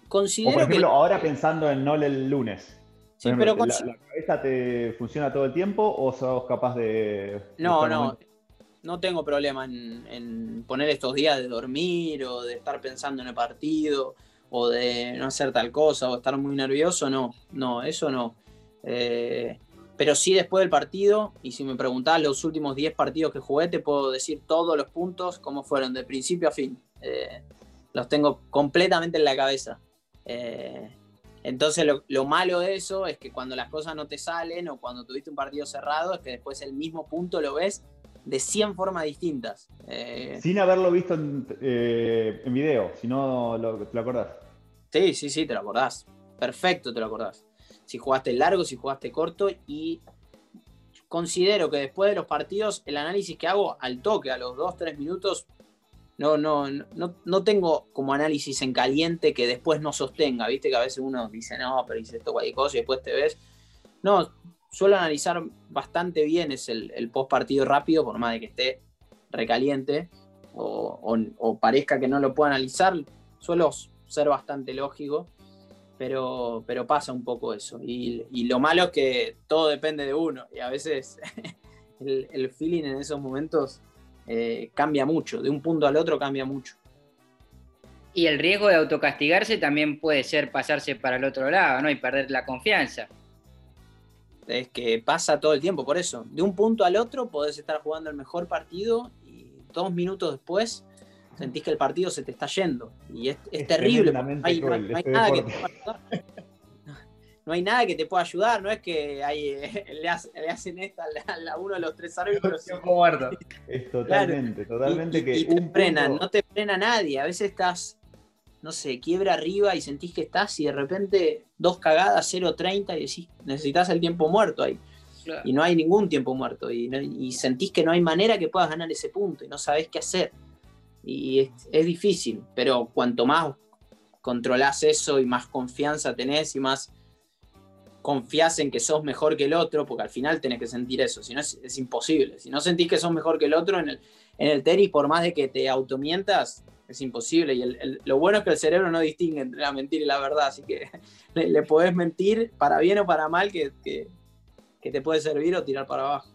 considero por ejemplo, que... ahora pensando en no el lunes. Sí, pero ¿la, la cabeza te funciona todo el tiempo o sos capaz de... No, no? No tengo problema en, poner estos días de dormir o de estar pensando en el partido o de no hacer tal cosa o estar muy nervioso, no, no, eso no. Eh, pero sí después del partido, y si me preguntás los últimos 10 partidos que jugué, te puedo decir todos los puntos, cómo fueron, de principio a fin. Eh, los tengo completamente en la cabeza. Eh, entonces lo, lo malo de eso es que cuando las cosas no te salen o cuando tuviste un partido cerrado, es que después el mismo punto lo ves de 100 formas distintas. Eh, Sin haberlo visto en, eh, en video, si no lo, te lo acordás. Sí, sí, sí, te lo acordás. Perfecto, te lo acordás. Si jugaste largo, si jugaste corto y considero que después de los partidos el análisis que hago al toque, a los 2-3 minutos, no, no, no, no tengo como análisis en caliente que después no sostenga, viste que a veces uno dice, no, pero hice esto cualquier cosa y después te ves. No, suelo analizar bastante bien es el, post partido rápido, por más de que esté recaliente o, parezca que no lo puedo analizar, suelo ser bastante lógico, pero, pero pasa un poco eso. Y, lo malo es que todo depende de uno y a veces el, el feeling en esos momentos eh, cambia mucho, de un punto al otro cambia mucho. Y el riesgo de autocastigarse también puede ser pasarse para el otro lado, ¿no? Y perder la confianza. Es que pasa todo el tiempo, por eso. De un punto al otro podés estar jugando el mejor partido y dos minutos después sentís que el partido se te está yendo. Y es, es Es terrible. no hay- no nada que te deporte. pueda ayudar. No hay nada que te pueda ayudar, no es que hay, eh, le, hace- le hacen esta a, uno de los tres árbitros. Es totalmente, totalmente y, y- que y te un frenan, punto- no te frena nadie. A veces estás, no sé, quiebra arriba y sentís que estás y de repente dos cagadas, 0.30 y decís, necesitas el tiempo muerto ahí. Y no hay ningún tiempo muerto. Y, sentís que no hay manera que puedas ganar ese punto y no sabés qué hacer. Y es, es difícil, pero cuanto más controlás eso y más confianza tenés y más confías en que sos mejor que el otro, porque al final tenés que sentir eso, si no es, es imposible. Si no sentís que sos mejor que el otro en el, en el tenis, por más de que te automientas, es imposible. Y el- el- lo bueno es que el cerebro no distingue entre la mentira y la verdad, así que le, le podés mentir para bien o para mal que, que- que te puede servir o tirar para abajo.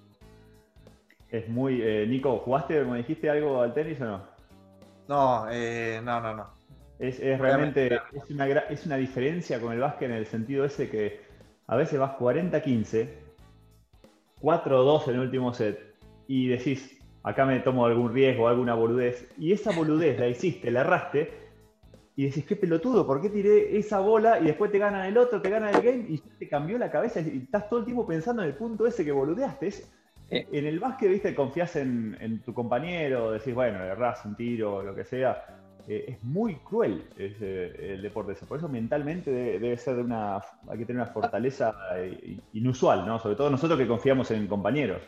Es muy. eh, Nico, ¿jugaste, como dijiste, algo al tenis o no? No, eh, no, no, no. Es, es realmente es una, es una diferencia con el básquet en el sentido ese que a veces vas 40-15, 4-2 en el último set y decís, acá me tomo algún riesgo, alguna boludez, y esa boludez la hiciste, la erraste, y decís, qué pelotudo, ¿por qué tiré esa bola y después te ganan el otro, te ganan el game y ya te cambió la cabeza y estás todo el tiempo pensando en el punto ese que boludeaste? Es- Eh. En el básquet, viste, confías en, en tu compañero, decís, bueno, errás un tiro o lo que sea, eh, es muy cruel ese- el deporte ese. Por eso mentalmente debe, debe ser de una. Hay que tener una fortaleza eh, inusual, ¿no? Sobre todo nosotros que confiamos en compañeros.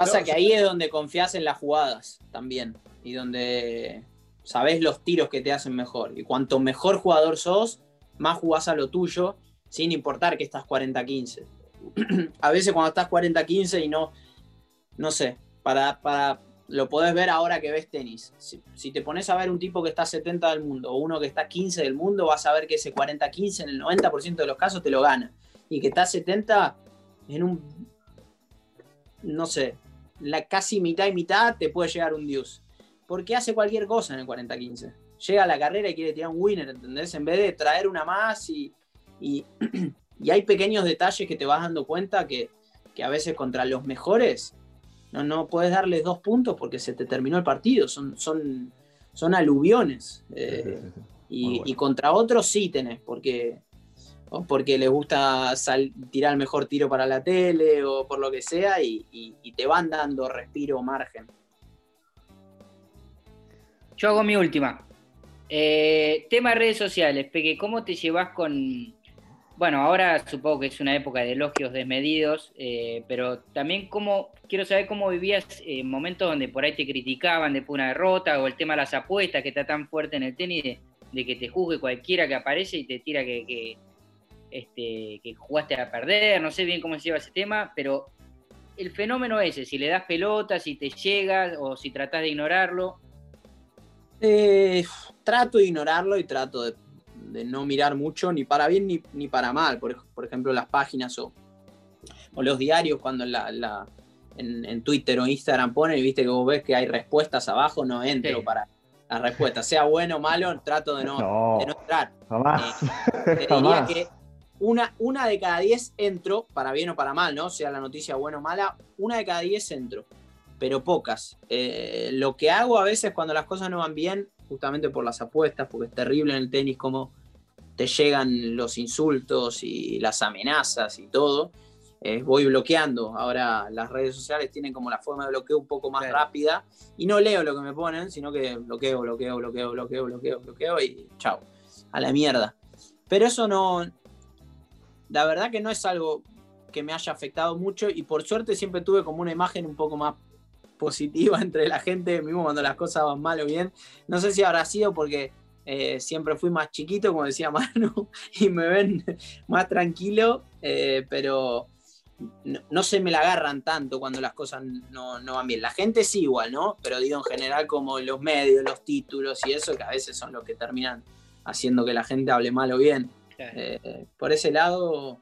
Pasa No, que ahí es donde confías en las jugadas también y donde sabés los tiros que te hacen mejor. Y cuanto mejor jugador sos, más jugás a lo tuyo, sin importar que estás 40-15. a veces cuando estás 40-15 y no, no sé, para, para, lo podés ver ahora que ves tenis. Si, si te pones a ver un tipo que está 70 del mundo o uno que está 15 del mundo, vas a ver que ese 40-15 en el 90% de los casos te lo gana. Y que está 70 en un, no sé, la casi mitad y mitad te puede llegar un Dios. Porque hace cualquier cosa en el 40-15. Llega a la carrera y quiere tirar un winner, ¿entendés? En vez de traer una más y, y, y hay pequeños detalles que te vas dando cuenta que, que a veces contra los mejores no, no puedes darles dos puntos porque se te terminó el partido. Son, son, son aluviones. Eh, Sí, sí, sí. y, bueno. y contra otros sí tenés, porque porque les gusta tirar el mejor tiro para la tele, o por lo que sea, y, te van dando respiro o margen. Yo hago mi última. Eh, tema redes sociales, Peque, ¿cómo te llevas con... Bueno, ahora supongo que es una época de elogios desmedidos, eh, pero también cómo, quiero saber cómo vivías en momentos donde por ahí te criticaban después de una derrota o el tema de las apuestas que está tan fuerte en el tenis de, que te juzgue cualquiera que aparece y te tira que, este, que jugaste a perder, no sé bien cómo se lleva ese tema, pero el fenómeno ese, si le das pelota, si te llega o si tratás de ignorarlo, Eh, trato de ignorarlo y trato de, de no mirar mucho, ni para bien ni, ni para mal. Por, ej- por ejemplo, las páginas o, o los diarios, cuando en, la, la- en, en Twitter o Instagram ponen, y viste que vos ves que hay respuestas abajo, no entro Sí. para las respuestas. Sea bueno o malo, trato de no, No, de no entrar. jamás. Te diría jamás. que una, una de cada diez entro, para bien o para mal, ¿no? Sea la noticia buena o mala, una de cada diez entro, pero pocas. Eh, lo que hago a veces cuando las cosas no van bien, justamente por las apuestas, porque es terrible en el tenis cómo te llegan los insultos y las amenazas y todo, eh, voy bloqueando. Ahora las redes sociales tienen como la forma de bloqueo un poco más Claro. rápida y no leo lo que me ponen, sino que bloqueo, bloqueo, bloqueo, bloqueo, bloqueo, bloqueo y chao, a la mierda. Pero eso no, la verdad que no es algo que me haya afectado mucho y por suerte siempre tuve como una imagen un poco más positiva entre la gente, mismo cuando las cosas van mal o bien. No sé si habrá sido porque eh, siempre fui más chiquito, como decía Manu, y me ven más tranquilo, eh, pero no, se me la agarran tanto cuando las cosas no, no van bien. La gente sí igual, ¿no? Pero digo en general como los medios, los títulos y eso, que a veces son los que terminan haciendo que la gente hable mal o bien. Eh, por ese lado,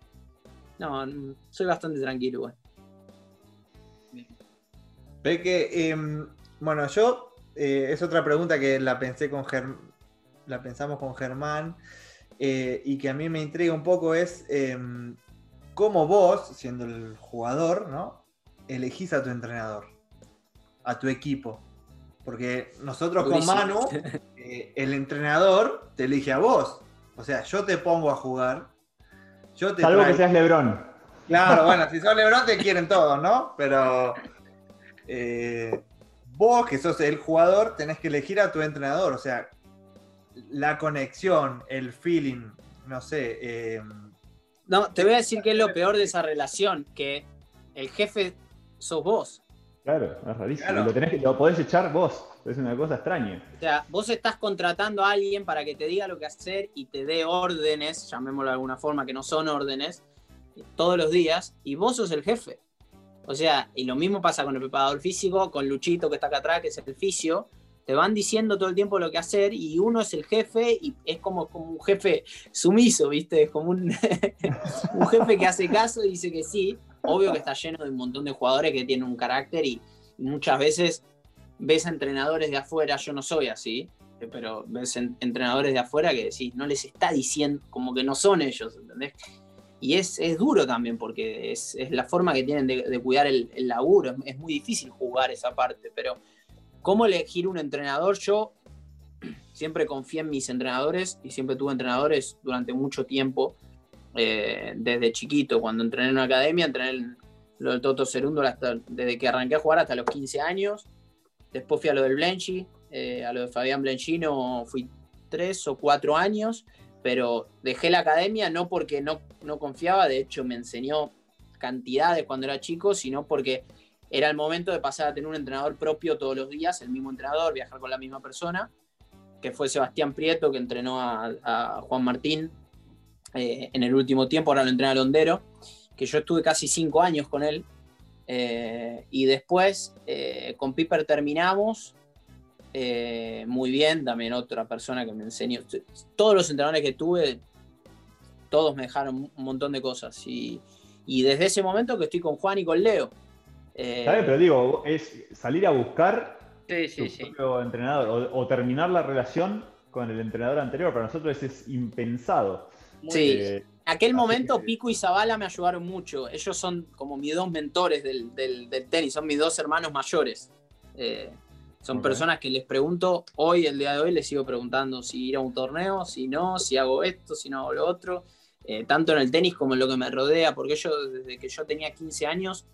no, soy bastante tranquilo. Ve que, em, bueno, yo, eh, es otra pregunta que la pensé con Germ- la pensamos con Germán, eh, y que a mí me intriga un poco es em, cómo vos, siendo el jugador, ¿no? Elegís a tu entrenador, a tu equipo. Porque nosotros con. Manu, el entrenador te elige a vos. O sea, yo te pongo a jugar. Yo te Salvo que seas Lebrón. Claro, bueno, si sos Lebron te quieren todos, ¿no? Pero eh, vos, que sos el jugador, tenés que elegir a tu entrenador. O sea, la conexión, el feeling, no sé. eh, No, te voy a decir que es lo peor de esa relación, que el jefe sos vos. Claro, es rarísimo. Claro. Lo, tenés que- lo podés echar vos. Es una cosa extraña. O sea, vos estás contratando a alguien para que te diga lo que hacer y te dé órdenes, llamémoslo de alguna forma, que no son órdenes, todos los días, y vos sos el jefe. O sea, y lo mismo pasa con el preparador físico, con Luchito que está acá atrás, que es el fisio. Te van diciendo todo el tiempo lo que hacer y uno es el jefe y es como, como un jefe sumiso, ¿viste? Es como un, un jefe que hace caso y dice que sí. Obvio que está lleno de un montón de jugadores que tienen un carácter y, muchas veces ves a entrenadores de afuera, yo no soy así, eh, pero ves en- entrenadores de afuera que decís, no les está diciendo, como que no son ellos, ¿entendés? Y es, es duro también porque es, es la forma que tienen de, de cuidar el, el laburo, es, es muy difícil jugar esa parte, pero ¿cómo elegir un entrenador? Yo siempre confié en mis entrenadores y siempre tuve entrenadores durante mucho tiempo, eh, desde chiquito, cuando entrené en una academia, entrené en lo del Toto Cerundo hasta- desde que arranqué a jugar hasta los 15 años, después fui a lo del Blenchi, eh, a lo de Fabián Blenchino fui tres o cuatro años, pero dejé la academia no porque no, no confiaba, de hecho me enseñó cantidades cuando era chico, sino porque era el momento de pasar a tener un entrenador propio todos los días, el mismo entrenador, viajar con la misma persona, que fue Sebastián Prieto, que entrenó a, Juan Martín eh, en el último tiempo, ahora lo entrena Londero, que yo estuve casi cinco años con él, eh, y después eh, con Piper terminamos eh, muy bien, también otra persona que me enseñó. Todos los entrenadores que tuve, todos me dejaron un montón de cosas. Y, y desde ese momento que estoy con Juan y con Leo. ¿Sabes? Pero digo, es salir a buscar Sí, tu sí. propio entrenador o, o terminar la relación con el entrenador anterior. Para nosotros es impensado. Muy Sí. bien. Aquel así momento que- Pico y Zavala me ayudaron mucho. Ellos son como mis dos mentores del, del- del tenis, son mis dos hermanos mayores. Eh, son personas que les pregunto hoy, el día de hoy, les sigo preguntando si ir a un torneo, si no, si hago esto, si no hago lo otro. eh, tanto en el tenis como en lo que me rodea, porque ellos desde que yo tenía 15 años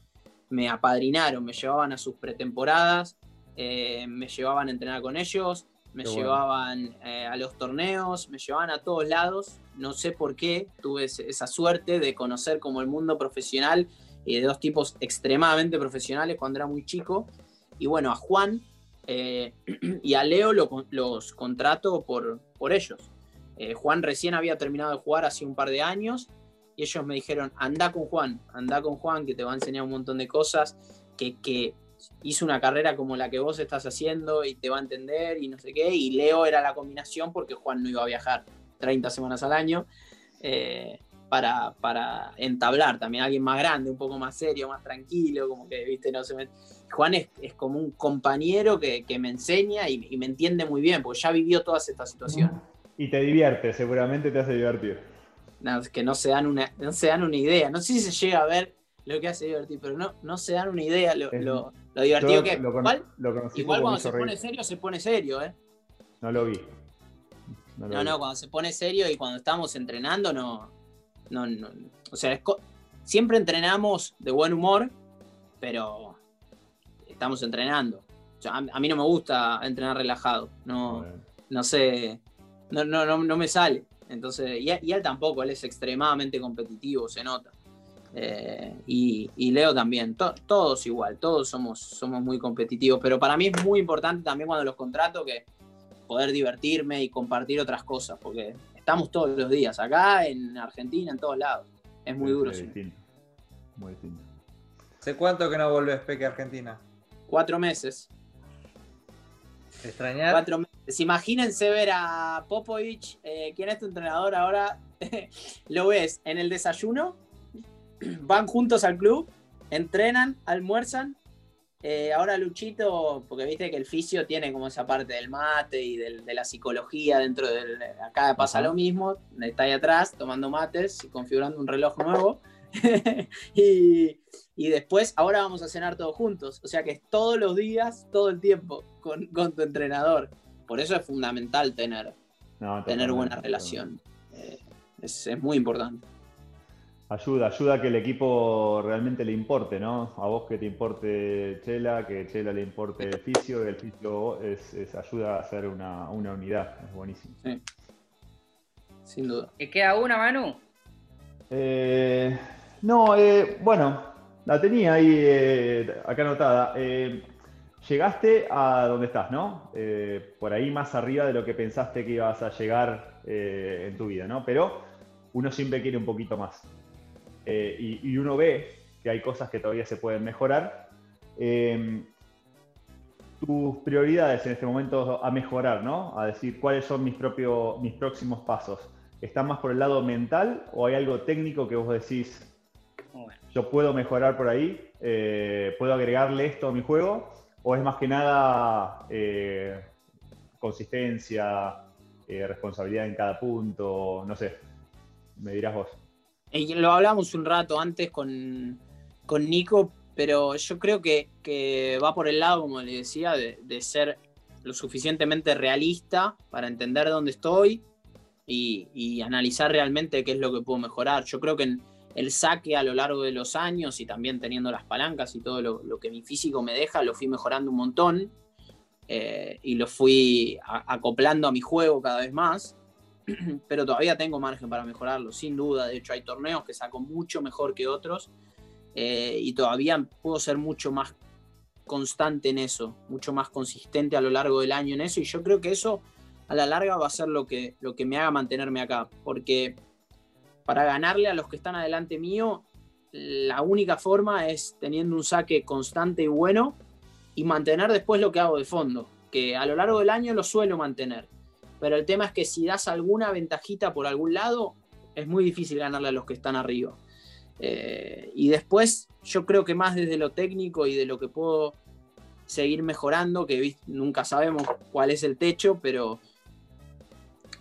me apadrinaron, me llevaban a sus pretemporadas, eh, me llevaban a entrenar con ellos, me bueno. llevaban eh, a los torneos, me llevaban a todos lados, no sé por qué, tuve esa suerte de conocer como el mundo profesional y de dos tipos extremadamente profesionales cuando era muy chico. Y bueno, a Juan eh, y a Leo lo los contrato por, por ellos. Eh, Juan recién había terminado de jugar hace un par de años y ellos me dijeron, anda con Juan, anda con Juan que te va a enseñar un montón de cosas, que, que hizo una carrera como la que vos estás haciendo y te va a entender y no sé qué. Y Leo era la combinación porque Juan no iba a viajar 30 semanas al año. eh, para, para entablar también a alguien más grande, un poco más serio, más tranquilo, como que, viste, no se me... Juan es, es como un compañero que, que me enseña y, y me entiende muy bien, porque ya vivió todas estas situaciones. Y te divierte, seguramente te hace divertir. No, es que no se, dan una, no se dan una idea. No sé si se llega a ver lo que hace divertir, pero no, no se dan una idea lo, lo, lo divertido que es. lo, cono- Igual, cuando se pone serio, se pone serio, ¿eh? No lo vi. No, No, vi. no, cuando se pone serio y cuando estamos entrenando, no. no, no o sea, es siempre entrenamos de buen humor, pero estamos entrenando. A, a mí no me gusta entrenar relajado. No, Bueno. no sé. No, no, no, no me sale. Entonces, y, y él tampoco, él es extremadamente competitivo, se nota. Eh, y, y Leo también, To- todos igual, todos somos, somos muy competitivos, pero para mí es muy importante también cuando los contrato que poder divertirme y compartir otras cosas, porque estamos todos los días, acá, en Argentina, en todos lados. Es muy Sí, duro. distinto. Muy distinto. ¿Hace cuánto que no volvés, Peque, a Argentina? Cuatro meses. ¿Extrañar? Cuatro meses. Imagínense ver a Popovich, eh, quien es tu entrenador ahora, lo ves en el desayuno, van juntos al club, entrenan, almuerzan. eh, ahora Luchito, porque viste que el fisio tiene como esa parte del mate y del- de la psicología dentro del... Acá pasa lo mismo, está ahí atrás tomando mates y configurando un reloj nuevo. y, y después, ahora vamos a cenar todos juntos. O sea que es todos los días, todo el tiempo, con, con tu entrenador. Por eso es fundamental tener, No, tener buena relación. Eh, es, es muy importante. Ayuda, ayuda a que el equipo realmente le importe, ¿no? A vos que te importe Chela, que Chela le importe el fisio, y el fisio es, es ayuda a hacer una, una unidad. Es buenísimo. Sin duda. ¿Te queda una, Manu? Eh, no, eh, bueno, la tenía ahí eh, acá anotada. Eh, llegaste a donde estás, ¿no? Eh, por ahí más arriba de lo que pensaste que ibas a llegar eh, en tu vida, ¿no? Pero uno siempre quiere un poquito más. Eh, y, y uno ve que hay cosas que todavía se pueden mejorar. Eh, tus prioridades en este momento a mejorar, ¿no? A decir cuáles son mis, propios, mis próximos pasos. ¿Están más por el lado mental o hay algo técnico que vos decís, yo puedo mejorar por ahí, eh, puedo agregarle esto a mi juego? ¿O es más que nada eh, consistencia, eh, responsabilidad en cada punto? No sé, me dirás vos. Y lo hablamos un rato antes con, con Nico, pero yo creo que, que va por el lado, como le decía, de, de ser lo suficientemente realista para entender dónde estoy y, y analizar realmente qué es lo que puedo mejorar. Yo creo que en el saque a lo largo de los años y también teniendo las palancas y todo lo, lo que mi físico me deja, lo fui mejorando un montón eh, y lo fui a- acoplando a mi juego cada vez más pero todavía tengo margen para mejorarlo, sin duda. De hecho, hay torneos que saco mucho mejor que otros eh, y todavía puedo ser mucho más constante en eso, mucho más consistente a lo largo del año en eso. Y yo creo que eso a la larga va a ser lo que, lo que me haga mantenerme acá, porque para ganarle a los que están adelante mío, la única forma es teniendo un saque constante y bueno y mantener después lo que hago de fondo, que a lo largo del año lo suelo mantener pero el tema es que si das alguna ventajita por algún lado, es muy difícil ganarle a los que están arriba. Eh, y después, yo creo que más desde lo técnico y de lo que puedo seguir mejorando, que nunca sabemos cuál es el techo, pero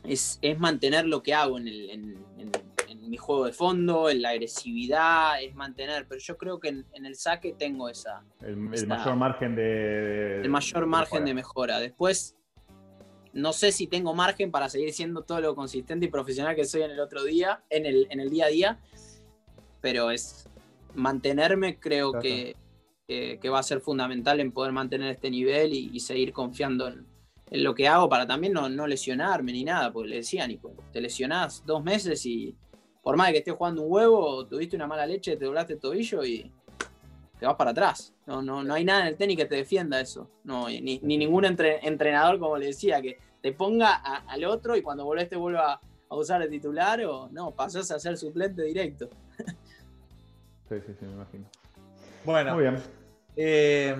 es, es mantener lo que hago en, el- en- en- en mi juego de fondo, en la agresividad, es mantener, pero yo creo que en, el saque tengo esa, El, mayor margen de... el mayor margen de mejora. Después, no sé si tengo margen para seguir siendo todo lo consistente y profesional que soy en el otro día, en el, en el día a día, pero es mantenerme, creo Claro. que, que- que va a ser fundamental en poder mantener este nivel y, y seguir confiando en, en lo que hago para también no, no lesionarme ni nada, porque le decía Nico, te lesionás dos meses y por más de que estés jugando un huevo, tuviste una mala leche, te doblaste el tobillo y te vas para atrás. No, no, no hay nada en el tenis que te defienda eso. No, y ni, ni ningún entre- entrenador, como le decía, que te ponga a- al otro y cuando volvés te vuelva a usar el titular o no, pasás a ser suplente directo. Sí, sí, sí, me imagino. Bueno, Muy bien. eh,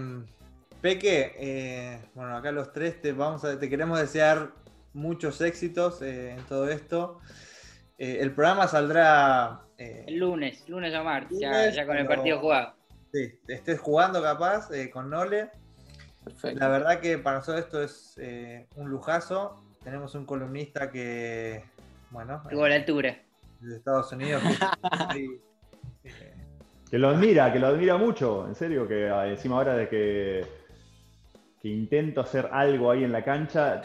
Peque, eh, bueno, acá los tres te, vamos a, te queremos desear muchos éxitos eh, en todo esto. Eh, el programa saldrá. eh, El lunes, lunes o martes, ya, Lunes, ya con el partido jugado. Sí, estés jugando capaz eh, con Nole. Perfecto. La verdad que para nosotros esto es eh, un lujazo. Tenemos un columnista que, bueno, Tuvo la altura. de Estados Unidos. que- eh, Que lo admira, que lo admira mucho, en serio, que ah, encima ahora de que, que intento hacer algo ahí en la cancha,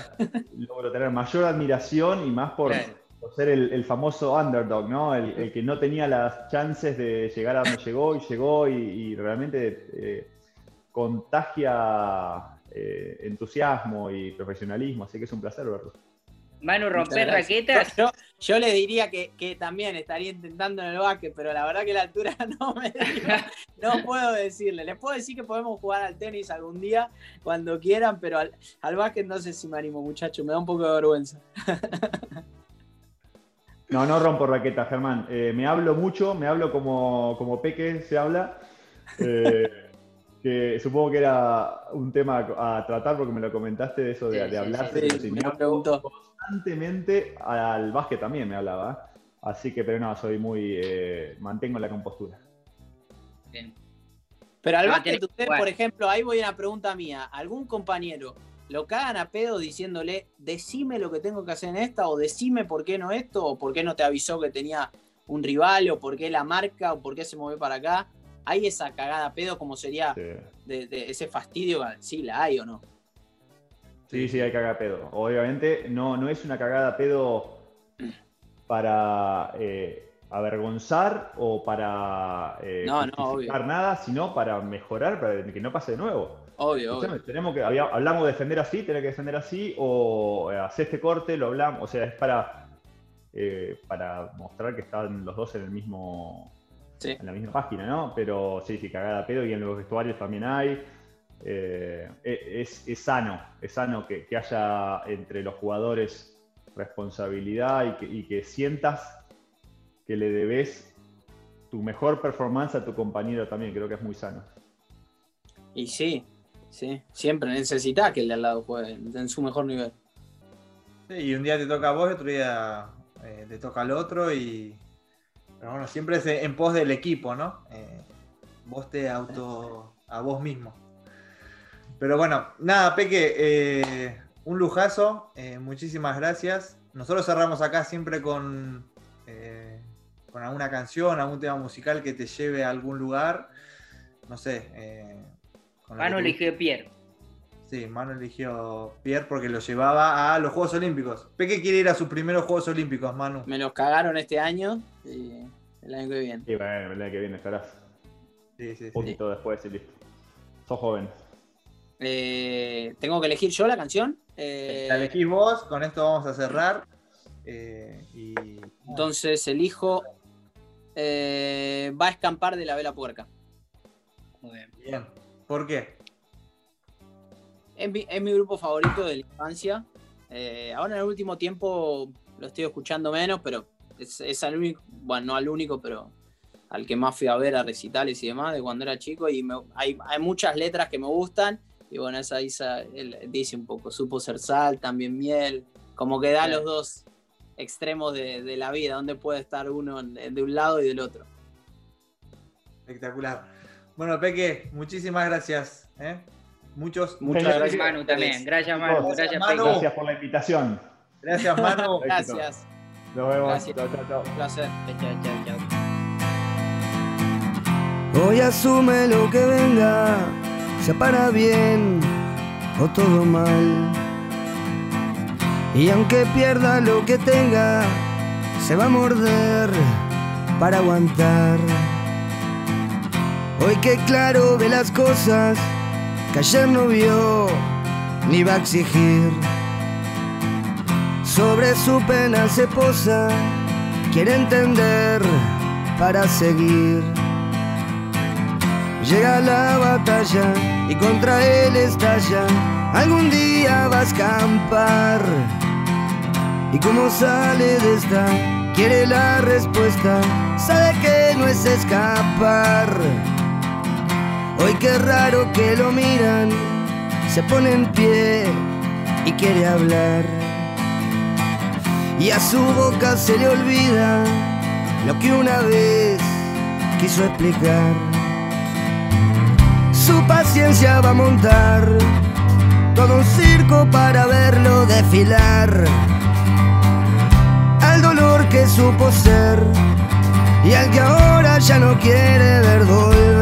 logro tener mayor admiración y más por, Claro. Por ser el, el famoso underdog, ¿no? El, el que no tenía las chances de llegar a donde llegó y llegó y, y realmente eh, contagia eh, entusiasmo y profesionalismo, así que es un placer verlo. Manu, romper raquetas. Yo, yo le diría que, que también estaría intentando en el básquet, pero la verdad que la altura no me. No puedo decirle. Les puedo decir que podemos jugar al tenis algún día, cuando quieran, pero al, al básquet no sé si me animo, muchacho. Me da un poco de vergüenza. No, no rompo raqueta, Germán. Eh, me hablo mucho, me hablo como, como Peque se habla. eh, que supongo que era un tema a tratar porque me lo comentaste de eso de, Sí, de hablarse. sí, sí, sí, me me constantemente al básquet también me hablaba. Así que, pero no, soy muy. eh, mantengo la compostura. Bien. Pero al básquet, jugar. por ejemplo, ahí voy a una pregunta mía. ¿Algún compañero lo cagan a pedo diciéndole, decime lo que tengo que hacer en esta, o decime por qué no esto, o por qué no te avisó que tenía un rival, o por qué la marca, o por qué se movió para acá? ¿Hay esa cagada a pedo como sería Sí. de, de ese fastidio? Sí, la hay o no. Sí, sí, hay cagada pedo. Obviamente no, no es una cagada pedo para eh, avergonzar o para eh, No, no, nada, sino para mejorar, para que no pase de nuevo. Obvio, obvio. tenemos que, hablamos de defender así, tener que defender así, o eh, hacer este corte, lo hablamos, o sea, es para, eh, para mostrar que están los dos en el mismo, Sí. en la misma página, ¿no? Pero sí, sí, cagada pedo y en los vestuarios también hay. Eh, es, es sano, es sano que, que haya entre los jugadores responsabilidad y que, y que sientas que le debes tu mejor performance a tu compañero también, creo que es muy sano. Y sí, sí. Siempre necesitas que el de al lado juegue en su mejor nivel. Sí, y un día te toca a vos otro día eh, te toca al otro y... Pero bueno, siempre es en pos del equipo, ¿no? Eh, vos te auto... a vos mismo. Pero bueno, nada, Peque, eh, un lujazo, eh, muchísimas gracias. Nosotros cerramos acá siempre con, eh, con alguna canción, algún tema musical que te lleve a algún lugar. No sé. Manu eligió Pierre. Sí, Manu eligió Pierre porque lo llevaba a los Juegos Olímpicos. Peque quiere ir a sus primeros Juegos Olímpicos, Manu. Me los cagaron este año y el año que viene. Y bueno, el año que viene estarás Sí, sí, un sí. poquito después y listo. Sos joven. Eh, ¿Tengo que elegir yo la canción? Eh, La elegís vos, con esto vamos a cerrar. Eh, y entonces elijo eh, Va a escampar de la vela puerca. Muy bien. bien. ¿Por qué? Es mi, es mi grupo favorito de la infancia. Eh, ahora en el último tiempo lo estoy escuchando menos, pero es, es al único, bueno, no al único, pero al que más fui a ver a recitales y demás de cuando era chico. Y me- hay, hay muchas letras que me gustan. Y bueno, esa, esa él dice un poco, supo ser sal, también miel. Como que da los dos extremos de, de la vida, donde puede estar uno de un lado y del otro. Espectacular. Bueno, Peque, muchísimas gracias. ¿eh? Muchos, Muchas Gracias, gracias. Manu también. Gracias, Manu. Gracias, Gracias, Manu. Peque. Gracias por la invitación. Gracias, Manu. Gracias. Nos vemos. Gracias. Chao, chao, chao. Un placer. Chao, chao, chao. Hoy asume lo que venga, sea para bien o todo mal. Y aunque pierda lo que tenga, se va a morder para aguantar. Hoy que claro ve las cosas que ayer no vio ni va a exigir. Sobre su pena se posa, quiere entender para seguir. Llega la batalla y contra él estalla. Algún día va a escampar. Y como sale de esta, quiere la respuesta. Sabe que no es escapar. Hoy qué raro que lo miran, se pone en pie y quiere hablar. Y a su boca se le olvida lo que una vez quiso explicar. Su paciencia va a montar todo un circo para verlo desfilar. Al dolor que supo ser y al que ahora ya no quiere ver dolor